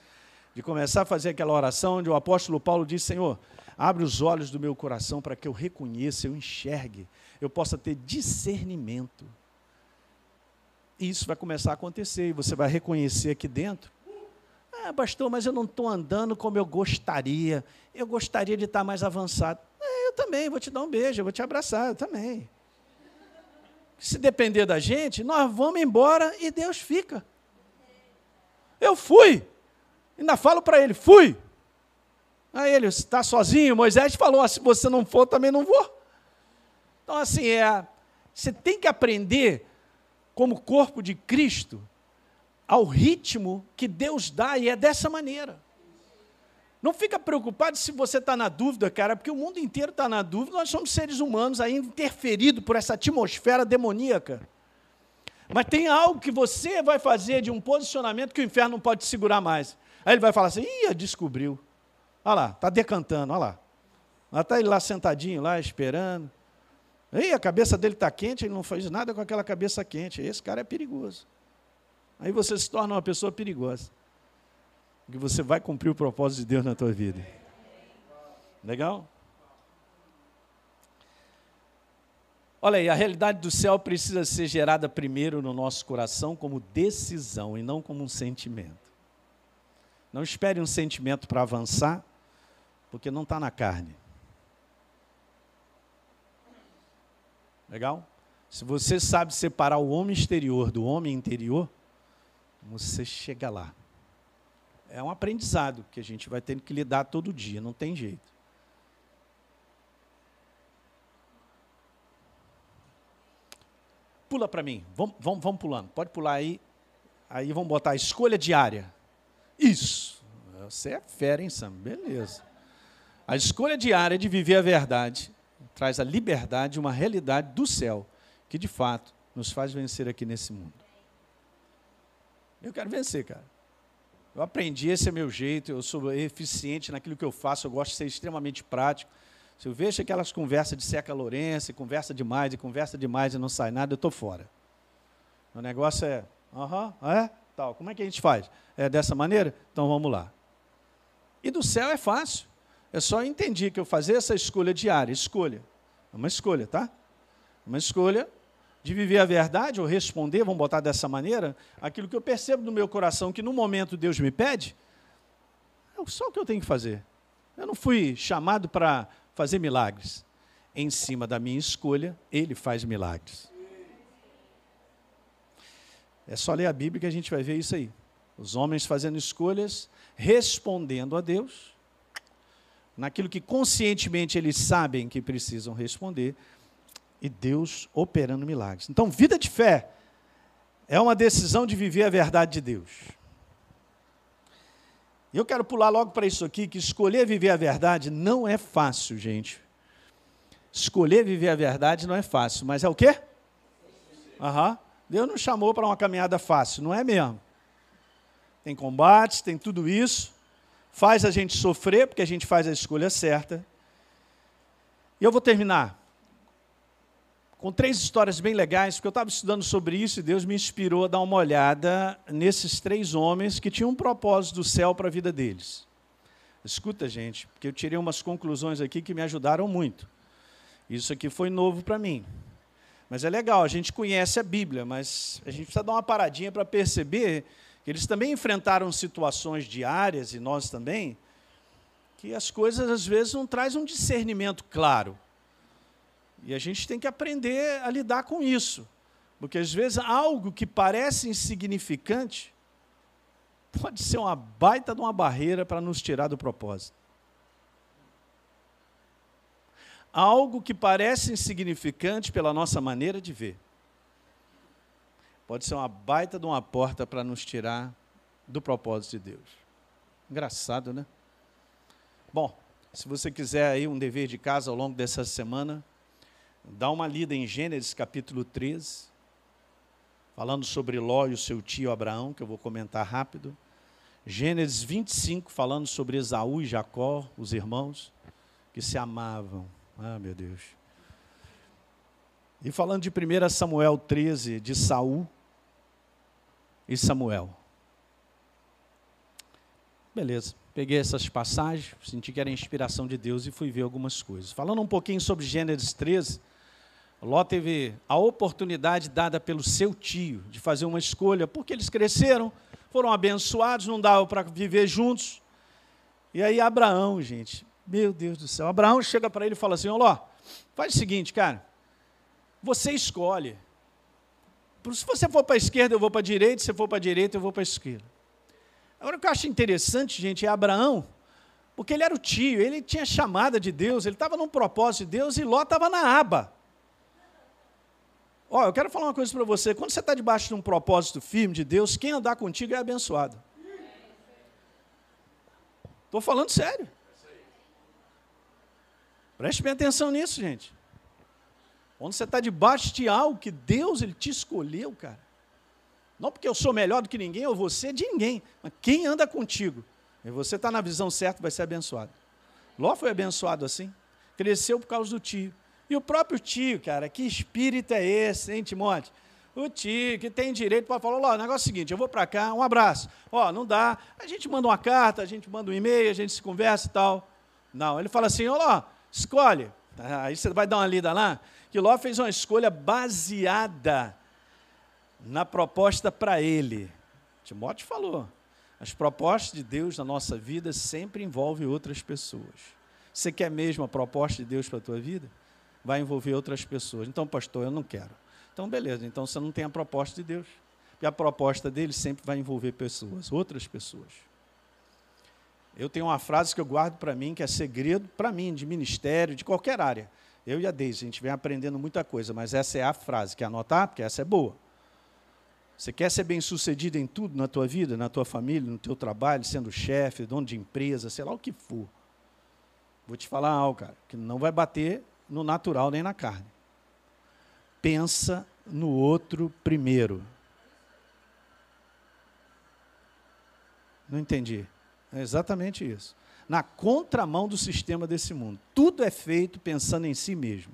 de começar a fazer aquela oração onde o apóstolo Paulo diz: Senhor, abre os olhos do meu coração para que eu reconheça, eu enxergue, eu possa ter discernimento. E isso vai começar a acontecer, e você vai reconhecer aqui dentro. Ah, pastor, mas eu não estou andando como eu gostaria. Eu gostaria de estar mais avançado. É, eu também, vou te dar um beijo, eu vou te abraçar, eu também. Se depender da gente, nós vamos embora e Deus fica. Eu fui. Ainda falo para ele, fui. Aí ele está sozinho, Moisés falou, ah, se você não for, também não vou. Então, assim, é, você tem que aprender, como corpo de Cristo, ao ritmo que Deus dá, e é dessa maneira. Não fica preocupado se você está na dúvida, cara, porque o mundo inteiro está na dúvida, nós somos seres humanos ainda interferidos por essa atmosfera demoníaca. Mas tem algo que você vai fazer de um posicionamento que o inferno não pode segurar mais. Aí ele vai falar assim: ih, descobriu. Olha lá, está decantando, olha lá. Está ele lá sentadinho, lá esperando. Ei, a cabeça dele está quente, ele não faz nada com aquela cabeça quente. Esse cara é perigoso. Aí você se torna uma pessoa perigosa. Porque você vai cumprir o propósito de Deus na tua vida. Legal? Olha aí, a realidade do céu precisa ser gerada primeiro no nosso coração como decisão e não como um sentimento. Não espere um sentimento para avançar, porque não está na carne. Legal? Se você sabe separar o homem exterior do homem interior, você chega lá. É um aprendizado que a gente vai tendo que lidar todo dia, não tem jeito. Pula para mim. Vamos, vamos, vamos pulando. Pode pular aí. Aí vamos botar a escolha diária. Isso. Você é fera, hein, Sam? Beleza. A escolha diária de viver a verdade traz a liberdade, uma realidade do céu, que de fato nos faz vencer aqui nesse mundo. Eu quero vencer, cara. Eu aprendi, esse é meu jeito, eu sou eficiente naquilo que eu faço, eu gosto de ser extremamente prático. Se eu vejo aquelas conversas de seca Lourenço, conversa demais e conversa demais e não sai nada, eu estou fora. O negócio é, aham, uh -huh, é? Tal. Como é que a gente faz? É dessa maneira? Então vamos lá. E do céu é fácil. É só entender que eu fazer essa escolha diária, escolha. É uma escolha, tá? Uma escolha de viver a verdade ou responder, vamos botar dessa maneira, aquilo que eu percebo no meu coração que no momento Deus me pede, é só o que eu tenho que fazer. Eu não fui chamado para fazer milagres. Em cima da minha escolha, ele faz milagres. É só ler a Bíblia que a gente vai ver isso aí. Os homens fazendo escolhas, respondendo a Deus, naquilo que conscientemente eles sabem que precisam responder, e Deus operando milagres. Então, vida de fé é uma decisão de viver a verdade de Deus. E eu quero pular logo para isso aqui, que escolher viver a verdade não é fácil, gente. Escolher viver a verdade não é fácil, mas é o quê? Aham. Deus não chamou para uma caminhada fácil, não é mesmo? Tem combates, tem tudo isso. Faz a gente sofrer, porque a gente faz a escolha certa. E eu vou terminar com três histórias bem legais, porque eu estava estudando sobre isso e Deus me inspirou a dar uma olhada nesses três homens que tinham um propósito do céu para a vida deles. Escuta, gente, porque eu tirei umas conclusões aqui que me ajudaram muito. Isso aqui foi novo para mim. Mas é legal, a gente conhece a Bíblia, mas a gente precisa dar uma paradinha para perceber que eles também enfrentaram situações diárias, e nós também, que as coisas às vezes não trazem um discernimento claro. E a gente tem que aprender a lidar com isso. Porque às vezes algo que parece insignificante pode ser uma baita de uma barreira para nos tirar do propósito. Algo que parece insignificante pela nossa maneira de ver. Pode ser uma baita de uma porta para nos tirar do propósito de Deus. Engraçado, né? Bom, se você quiser aí um dever de casa ao longo dessa semana, Dá uma lida em Gênesis capítulo 13, falando sobre Ló e o seu tio Abraão, que eu vou comentar rápido. Gênesis 25, falando sobre Esaú e Jacó, os irmãos, que se amavam. Ah, meu Deus. E falando de 1 Samuel 13, de Saul e Samuel. Beleza. Peguei essas passagens, senti que era inspiração de Deus e fui ver algumas coisas. Falando um pouquinho sobre Gênesis 13, Ló teve a oportunidade dada pelo seu tio de fazer uma escolha, porque eles cresceram, foram abençoados, não dava para viver juntos. E aí Abraão, gente, meu Deus do céu, Abraão chega para ele e fala assim: Ló, faz o seguinte, cara, você escolhe. Se você for para a esquerda, eu vou para a direita, se for para a direita, eu vou para a esquerda. Agora, o que eu acho interessante, gente, é Abraão, porque ele era o tio, ele tinha chamada de Deus, ele estava num propósito de Deus e Ló estava na aba. Ó, eu quero falar uma coisa para você. Quando você está debaixo de um propósito firme de Deus, quem andar contigo é abençoado. Estou falando sério. Preste bem atenção nisso, gente. Quando você está debaixo de algo que Deus ele te escolheu, cara. Não porque eu sou melhor do que ninguém, ou você de ninguém, mas quem anda contigo. E você está na visão certa, vai ser abençoado. Ló foi abençoado assim. Cresceu por causa do tio. E o próprio tio, cara, que espírito é esse, hein, Timóteo? O tio que tem direito para falar, ó, o negócio é o seguinte, eu vou para cá, um abraço. Ó, não dá, a gente manda uma carta, a gente manda um e-mail, a gente se conversa e tal. Não, ele fala assim, ó lá, escolhe. Aí você vai dar uma lida lá, que Ló fez uma escolha baseada na proposta para ele. Timóteo falou, as propostas de Deus na nossa vida sempre envolvem outras pessoas. Você quer mesmo a proposta de Deus para a tua vida? Vai envolver outras pessoas. Então, pastor, eu não quero. Então, beleza, então você não tem a proposta de Deus. Porque a proposta dele sempre vai envolver pessoas, outras pessoas. Eu tenho uma frase que eu guardo para mim, que é segredo para mim, de ministério, de qualquer área. Eu e a Deise, a gente vem aprendendo muita coisa, mas essa é a frase. Quer anotar? Porque essa é boa. Você quer ser bem sucedido em tudo na tua vida, na tua família, no teu trabalho, sendo chefe, dono de empresa, sei lá o que for. Vou te falar algo, cara, que não vai bater no natural nem na carne. Pensa no outro primeiro. Não entendi. É exatamente isso. Na contramão do sistema desse mundo. Tudo é feito pensando em si mesmo.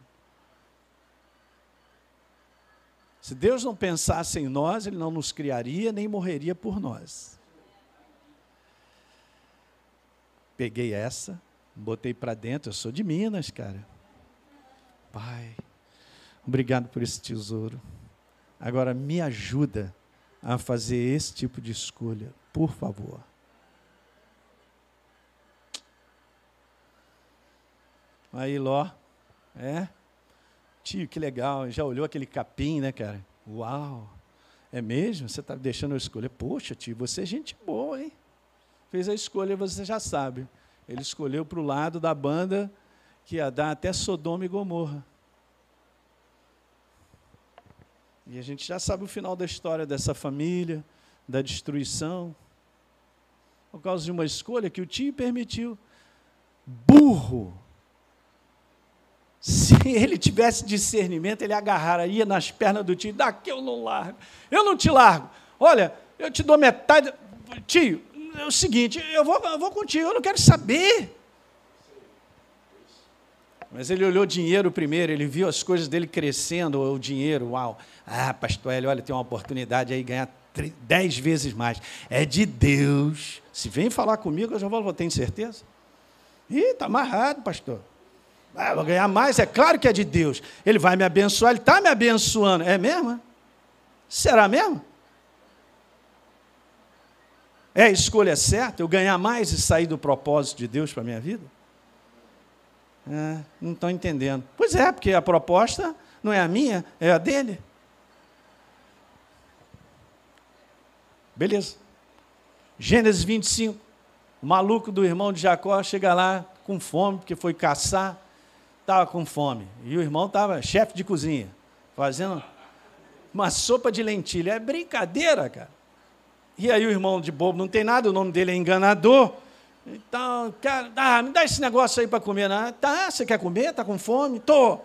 Se Deus não pensasse em nós, Ele não nos criaria nem morreria por nós. Peguei essa, botei para dentro. Eu sou de Minas, cara. Pai, obrigado por esse tesouro. Agora me ajuda a fazer esse tipo de escolha, por favor. Aí, Ló, é? Tio, que legal, já olhou aquele capim, né, cara? Uau! É mesmo? Você está deixando eu escolher? Poxa, tio, você é gente boa, hein? Fez a escolha, você já sabe. Ele escolheu para o lado da banda que ia dar até Sodoma e Gomorra. E a gente já sabe o final da história dessa família, da destruição, por causa de uma escolha que o tio permitiu. Burro! Se ele tivesse discernimento, ele agarraria nas pernas do tio, daqui eu não largo, eu não te largo. Olha, eu te dou metade. Tio, é o seguinte, eu vou, eu vou contigo, eu não quero saber. Mas ele olhou dinheiro primeiro, ele viu as coisas dele crescendo, o dinheiro, uau. Ah, pastor Hélio, olha, tem uma oportunidade aí, ganhar dez vezes mais. É de Deus. Se vem falar comigo, eu já vou, tem certeza? Ih, está amarrado, pastor. Ah, vou ganhar mais, é claro que é de Deus. Ele vai me abençoar, ele está me abençoando. É mesmo? Será mesmo? É a escolha certa? Eu ganhar mais e sair do propósito de Deus para a minha vida? É, não estão entendendo. Pois é, porque a proposta não é a minha, é a dele. Beleza. Gênesis 25. O maluco do irmão de Jacó chega lá com fome, porque foi caçar, estava com fome. E o irmão estava chefe de cozinha, fazendo uma sopa de lentilha. É brincadeira, cara. E aí o irmão de bobo não tem nada, o nome dele é enganador. Então, cara, ah, me dá esse negócio aí para comer. Né? Tá, você quer comer? Está com fome? Tô.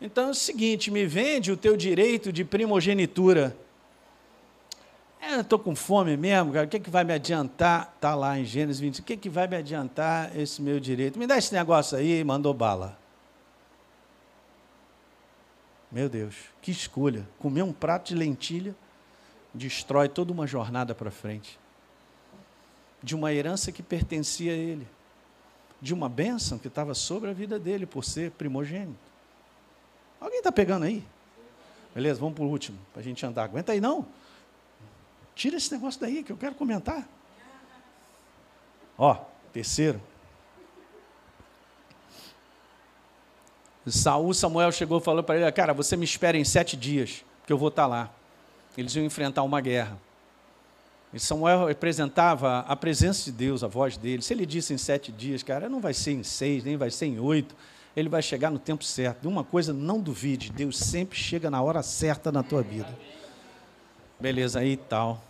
Então é o seguinte, me vende o teu direito de primogenitura. É, estou com fome mesmo, cara. O que, é que vai me adiantar? Está lá em Gênesis 20. O que, é que vai me adiantar esse meu direito? Me dá esse negócio aí, mandou bala. Meu Deus, que escolha. Comer um prato de lentilha destrói toda uma jornada para frente. De uma herança que pertencia a ele, de uma bênção que estava sobre a vida dele por ser primogênito. Alguém está pegando aí? Beleza, vamos para o último, para a gente andar. Aguenta aí, não. Tira esse negócio daí que eu quero comentar. Ó, terceiro. Saul, Samuel chegou e falou para ele: Cara, você me espera em sete dias, que eu vou estar tá lá. Eles iam enfrentar uma guerra. E Samuel representava a presença de Deus, a voz dele. Se ele disse em sete dias, cara, não vai ser em seis, nem vai ser em oito. Ele vai chegar no tempo certo. De uma coisa, não duvide: Deus sempre chega na hora certa na tua vida. Beleza, aí tal.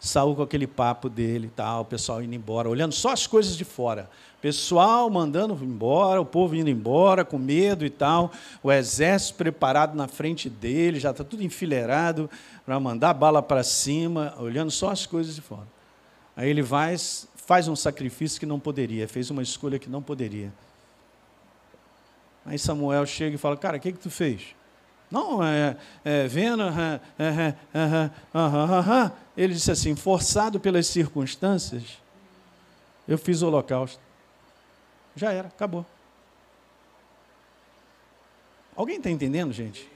Saul com aquele papo dele tal, o pessoal indo embora, olhando só as coisas de fora. Pessoal mandando embora, o povo indo embora com medo e tal, o exército preparado na frente dele, já está tudo enfileirado para mandar bala para cima, olhando só as coisas de fora. Aí ele vai, faz um sacrifício que não poderia, fez uma escolha que não poderia. Aí Samuel chega e fala: Cara, o que, que tu fez? Não, é, é vendo, é, é, é, ele disse assim: forçado pelas circunstâncias, eu fiz o holocausto. Já era, acabou. Alguém está entendendo, gente?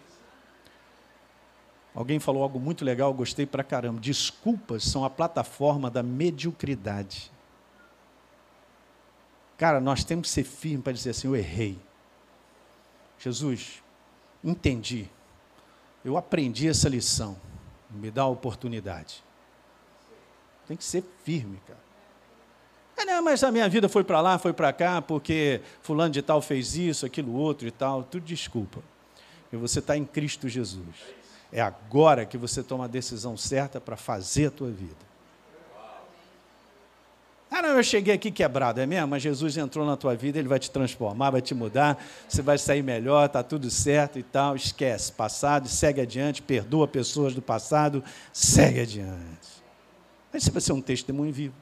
Alguém falou algo muito legal, gostei pra caramba. Desculpas são a plataforma da mediocridade. Cara, nós temos que ser firmes para dizer assim: eu errei. Jesus, entendi. Eu aprendi essa lição. Me dá a oportunidade. Tem que ser firme, cara. É, não, mas a minha vida foi para lá, foi para cá, porque fulano de tal fez isso, aquilo outro e tal. Tudo desculpa. E você está em Cristo Jesus. É agora que você toma a decisão certa para fazer a tua vida. Eu cheguei aqui quebrado, é mesmo? Mas Jesus entrou na tua vida, ele vai te transformar, vai te mudar, você vai sair melhor, está tudo certo e tal. Esquece, passado, segue adiante, perdoa pessoas do passado, segue adiante. Aí você vai ser um testemunho vivo.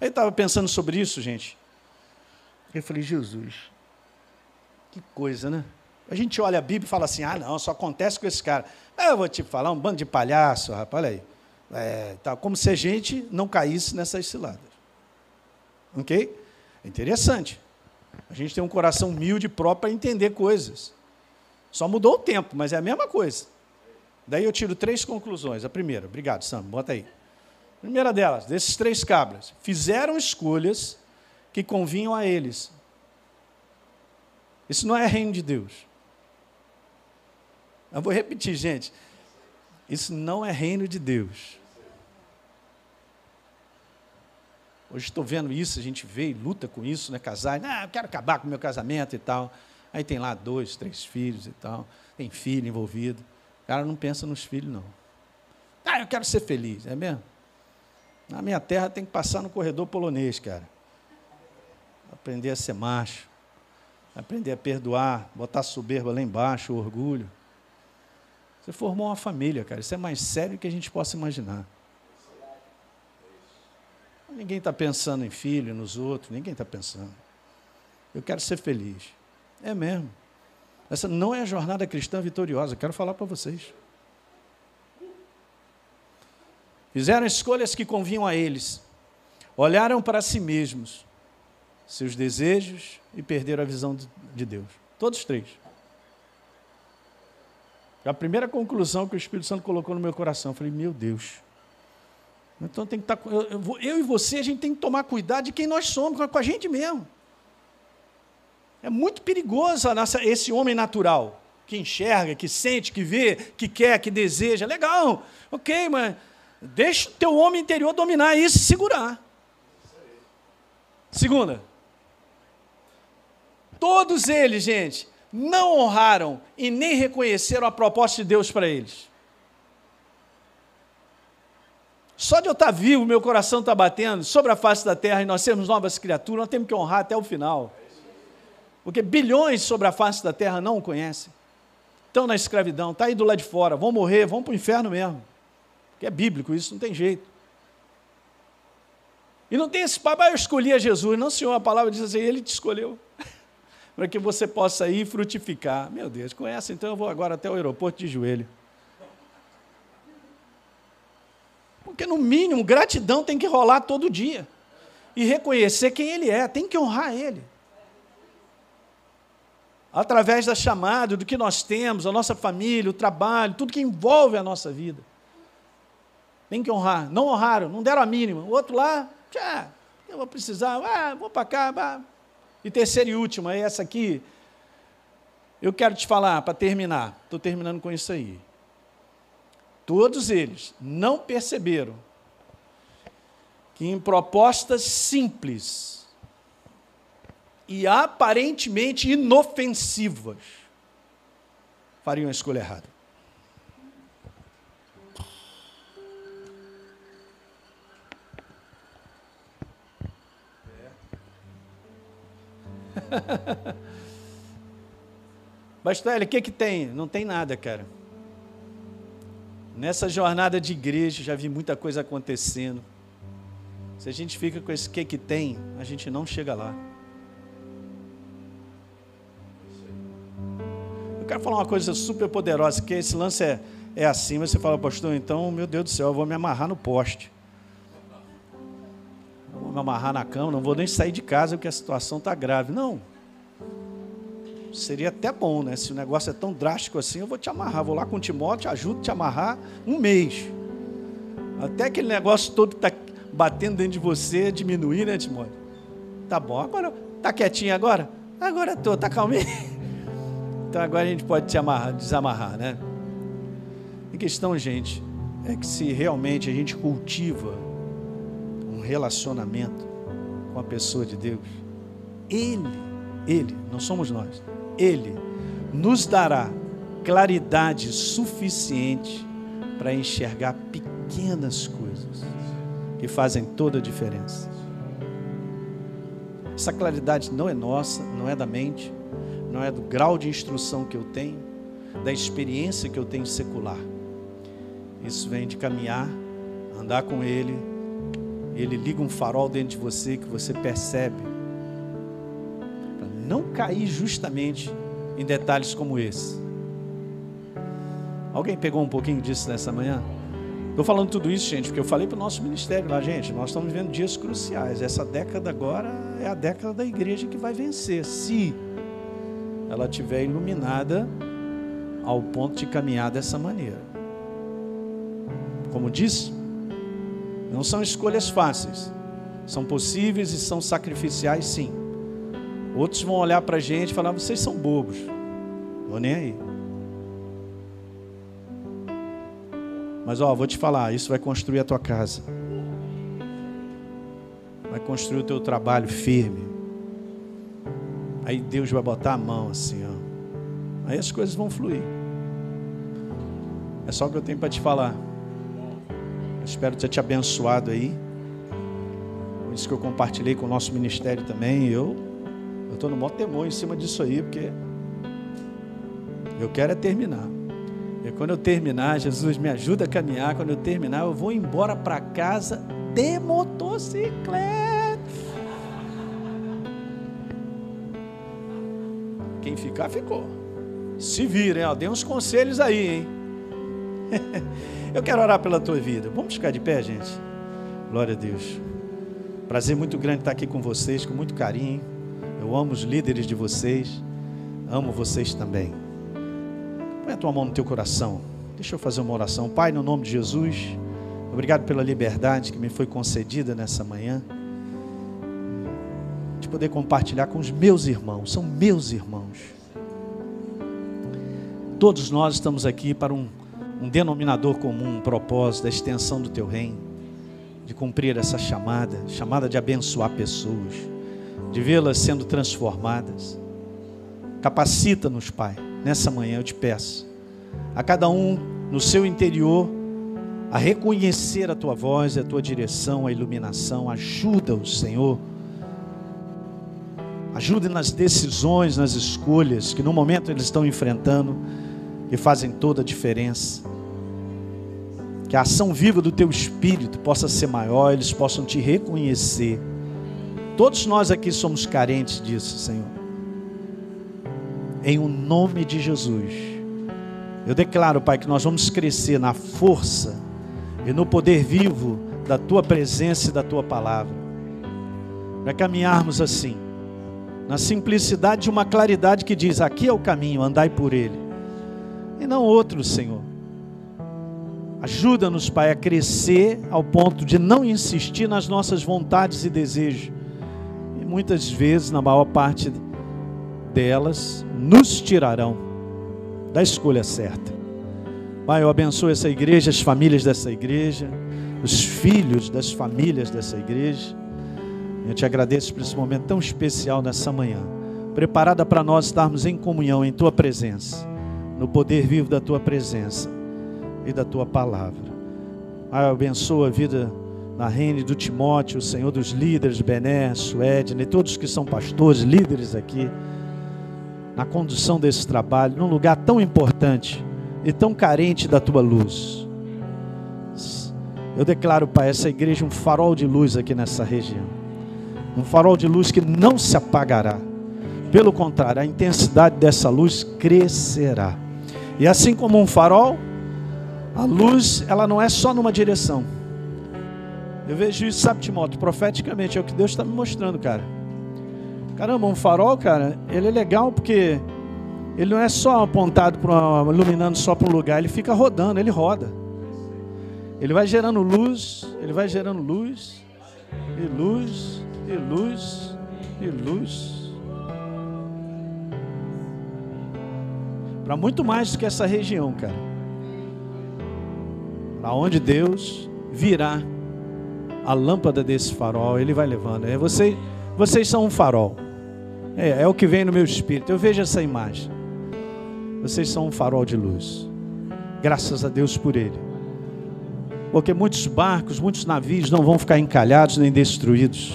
Aí eu estava pensando sobre isso, gente. Eu falei, Jesus, que coisa, né? A gente olha a Bíblia e fala assim: ah, não, só acontece com esse cara. Ah, eu vou te falar, um bando de palhaço, rapaz, olha aí. É, tá, como se a gente não caísse nessas ciladas. Ok? É interessante. A gente tem um coração humilde próprio para entender coisas. Só mudou o tempo, mas é a mesma coisa. Daí eu tiro três conclusões. A primeira, obrigado, Sam, bota aí. Primeira delas, desses três cabras, fizeram escolhas que convinham a eles. Isso não é reino de Deus. Eu vou repetir, gente. Isso não é reino de Deus. Hoje estou vendo isso, a gente vê e luta com isso, né? Casais, ah, quero acabar com o meu casamento e tal. Aí tem lá dois, três filhos e tal, tem filho envolvido. O cara não pensa nos filhos, não. Ah, eu quero ser feliz, é mesmo? Na minha terra tem que passar no corredor polonês, cara. Aprender a ser macho, aprender a perdoar, botar soberba lá embaixo, orgulho. Você formou uma família, cara. Isso é mais sério do que a gente possa imaginar. Ninguém está pensando em filho, nos outros, ninguém está pensando. Eu quero ser feliz. É mesmo. Essa não é a jornada cristã vitoriosa, quero falar para vocês. Fizeram escolhas que convinham a eles, olharam para si mesmos, seus desejos e perderam a visão de Deus. Todos três. A primeira conclusão que o Espírito Santo colocou no meu coração, eu falei: Meu Deus, então tem que estar. Tá eu, eu, e você, a gente tem que tomar cuidado de quem nós somos, com a gente mesmo. É muito perigoso nossa, esse homem natural, que enxerga, que sente, que vê, que quer, que deseja. Legal, ok, mas deixa o teu homem interior dominar isso e segurar. Segunda, todos eles, gente, não honraram e nem reconheceram a proposta de Deus para eles. Só de eu estar vivo, meu coração está batendo sobre a face da terra e nós sermos novas criaturas, nós temos que honrar até o final. Porque bilhões sobre a face da terra não o conhecem. Estão na escravidão, está aí do lado de fora, vão morrer, vão para o inferno mesmo. Porque é bíblico, isso não tem jeito. E não tem esse papo, ah, eu escolhi a Jesus. Não, Senhor, a palavra diz assim, Ele te escolheu. para que você possa ir frutificar. Meu Deus, conhece, então eu vou agora até o aeroporto de joelho. Porque, no mínimo, gratidão tem que rolar todo dia. e reconhecer quem Ele é, tem que honrar Ele. Através da chamada, do que nós temos, a nossa família, o trabalho, tudo que envolve a nossa vida. Tem que honrar. Não honraram, não deram a mínima. O outro lá, tchá, eu vou precisar, ah, vou para cá. E terceira e última, essa aqui, eu quero te falar para terminar, estou terminando com isso aí. Todos eles não perceberam que em propostas simples e aparentemente inofensivas fariam a escolha errada. Bastelli, o que, que tem? Não tem nada, cara. Nessa jornada de igreja, já vi muita coisa acontecendo. Se a gente fica com esse que que tem, a gente não chega lá. Eu quero falar uma coisa super poderosa, que esse lance é, é assim, você fala, pastor, então, meu Deus do céu, eu vou me amarrar no poste. Eu vou me amarrar na cama, não vou nem sair de casa porque a situação está grave. Não. Seria até bom, né? Se o negócio é tão drástico assim, eu vou te amarrar. Vou lá com o Timóteo, te ajudo a te amarrar um mês. Até aquele negócio todo que está batendo dentro de você diminuir, né, Timóteo? Tá bom. Agora, tá quietinho agora? Agora estou, tá calminho. Então agora a gente pode te amarrar, desamarrar, né? A questão, gente, é que se realmente a gente cultiva um relacionamento com a pessoa de Deus, Ele, Ele, não somos nós, ele nos dará claridade suficiente para enxergar pequenas coisas que fazem toda a diferença. Essa claridade não é nossa, não é da mente, não é do grau de instrução que eu tenho, da experiência que eu tenho secular. Isso vem de caminhar, andar com Ele, Ele liga um farol dentro de você que você percebe não cair justamente em detalhes como esse. Alguém pegou um pouquinho disso nessa manhã? Estou falando tudo isso, gente, porque eu falei para o nosso ministério lá, gente, nós estamos vivendo dias cruciais. Essa década agora é a década da igreja que vai vencer, se ela estiver iluminada ao ponto de caminhar dessa maneira. Como disse, não são escolhas fáceis, são possíveis e são sacrificiais, sim. Outros vão olhar para a gente e falar: vocês são bobos. Vou nem aí. Mas ó, vou te falar, isso vai construir a tua casa. Vai construir o teu trabalho firme. Aí Deus vai botar a mão assim, ó. Aí as coisas vão fluir. É só o que eu tenho para te falar. Eu espero ter te abençoado aí. Isso que eu compartilhei com o nosso ministério também. Eu estou no maior temor em cima disso aí, porque eu quero é terminar. E quando eu terminar, Jesus me ajuda a caminhar. Quando eu terminar, eu vou embora para casa de motocicleta. Quem ficar, ficou. Se vira, hein? Dê uns conselhos aí, hein? eu quero orar pela tua vida. Vamos ficar de pé, gente? Glória a Deus. Prazer muito grande estar aqui com vocês, com muito carinho. Eu amo os líderes de vocês. Amo vocês também. Põe a tua mão no teu coração. Deixa eu fazer uma oração. Pai, no nome de Jesus, obrigado pela liberdade que me foi concedida nessa manhã. De poder compartilhar com os meus irmãos. São meus irmãos. Todos nós estamos aqui para um, um denominador comum, um propósito da extensão do teu reino, de cumprir essa chamada, chamada de abençoar pessoas de vê-las sendo transformadas. Capacita-nos, Pai, nessa manhã eu te peço, a cada um no seu interior, a reconhecer a tua voz, a tua direção, a iluminação. Ajuda-os, Senhor. Ajude nas decisões, nas escolhas que no momento eles estão enfrentando e fazem toda a diferença. Que a ação viva do teu espírito possa ser maior, eles possam te reconhecer Todos nós aqui somos carentes disso, Senhor. Em o um nome de Jesus. Eu declaro, Pai, que nós vamos crescer na força e no poder vivo da tua presença e da tua palavra. para caminharmos assim, na simplicidade de uma claridade que diz: aqui é o caminho, andai por ele, e não outro, Senhor. Ajuda-nos, Pai, a crescer ao ponto de não insistir nas nossas vontades e desejos. Muitas vezes, na maior parte delas, nos tirarão da escolha certa. Pai, eu abençoo essa igreja, as famílias dessa igreja, os filhos das famílias dessa igreja. Eu te agradeço por esse momento tão especial nessa manhã, preparada para nós estarmos em comunhão em tua presença, no poder vivo da tua presença e da tua palavra. Pai, eu abençoo a vida da Rene, do Timóteo, o Senhor dos líderes, Bené, Suedne, todos que são pastores, líderes aqui, na condução desse trabalho, num lugar tão importante e tão carente da tua luz. Eu declaro, Pai, essa igreja um farol de luz aqui nessa região. Um farol de luz que não se apagará. Pelo contrário, a intensidade dessa luz crescerá. E assim como um farol, a luz, ela não é só numa direção. Eu vejo isso, sabe, Timóteo, profeticamente, é o que Deus está me mostrando, cara. Caramba, um farol, cara, ele é legal porque ele não é só apontado para iluminando só para um lugar, ele fica rodando, ele roda. Ele vai gerando luz, ele vai gerando luz, e luz, e luz, e luz. Para muito mais do que essa região, cara aonde Deus virá a lâmpada desse farol, ele vai levando. É, você, vocês são um farol. É, é o que vem no meu espírito. Eu vejo essa imagem. Vocês são um farol de luz. Graças a Deus por ele. Porque muitos barcos, muitos navios não vão ficar encalhados nem destruídos.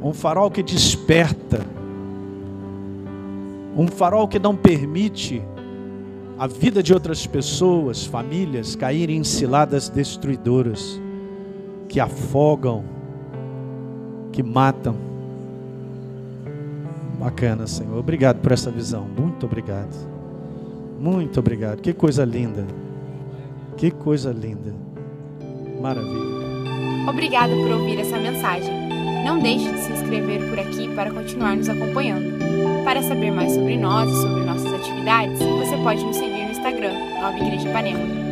Um farol que desperta. Um farol que não permite a vida de outras pessoas, famílias, caírem em ciladas destruidoras, que afogam, que matam. Bacana, Senhor. Obrigado por essa visão. Muito obrigado. Muito obrigado. Que coisa linda. Que coisa linda. Maravilha. Obrigada por ouvir essa mensagem. Não deixe de se inscrever por aqui para continuar nos acompanhando. Para saber mais sobre nós e sobre atividades, você pode nos seguir no Instagram, Nova Igreja Ipanema.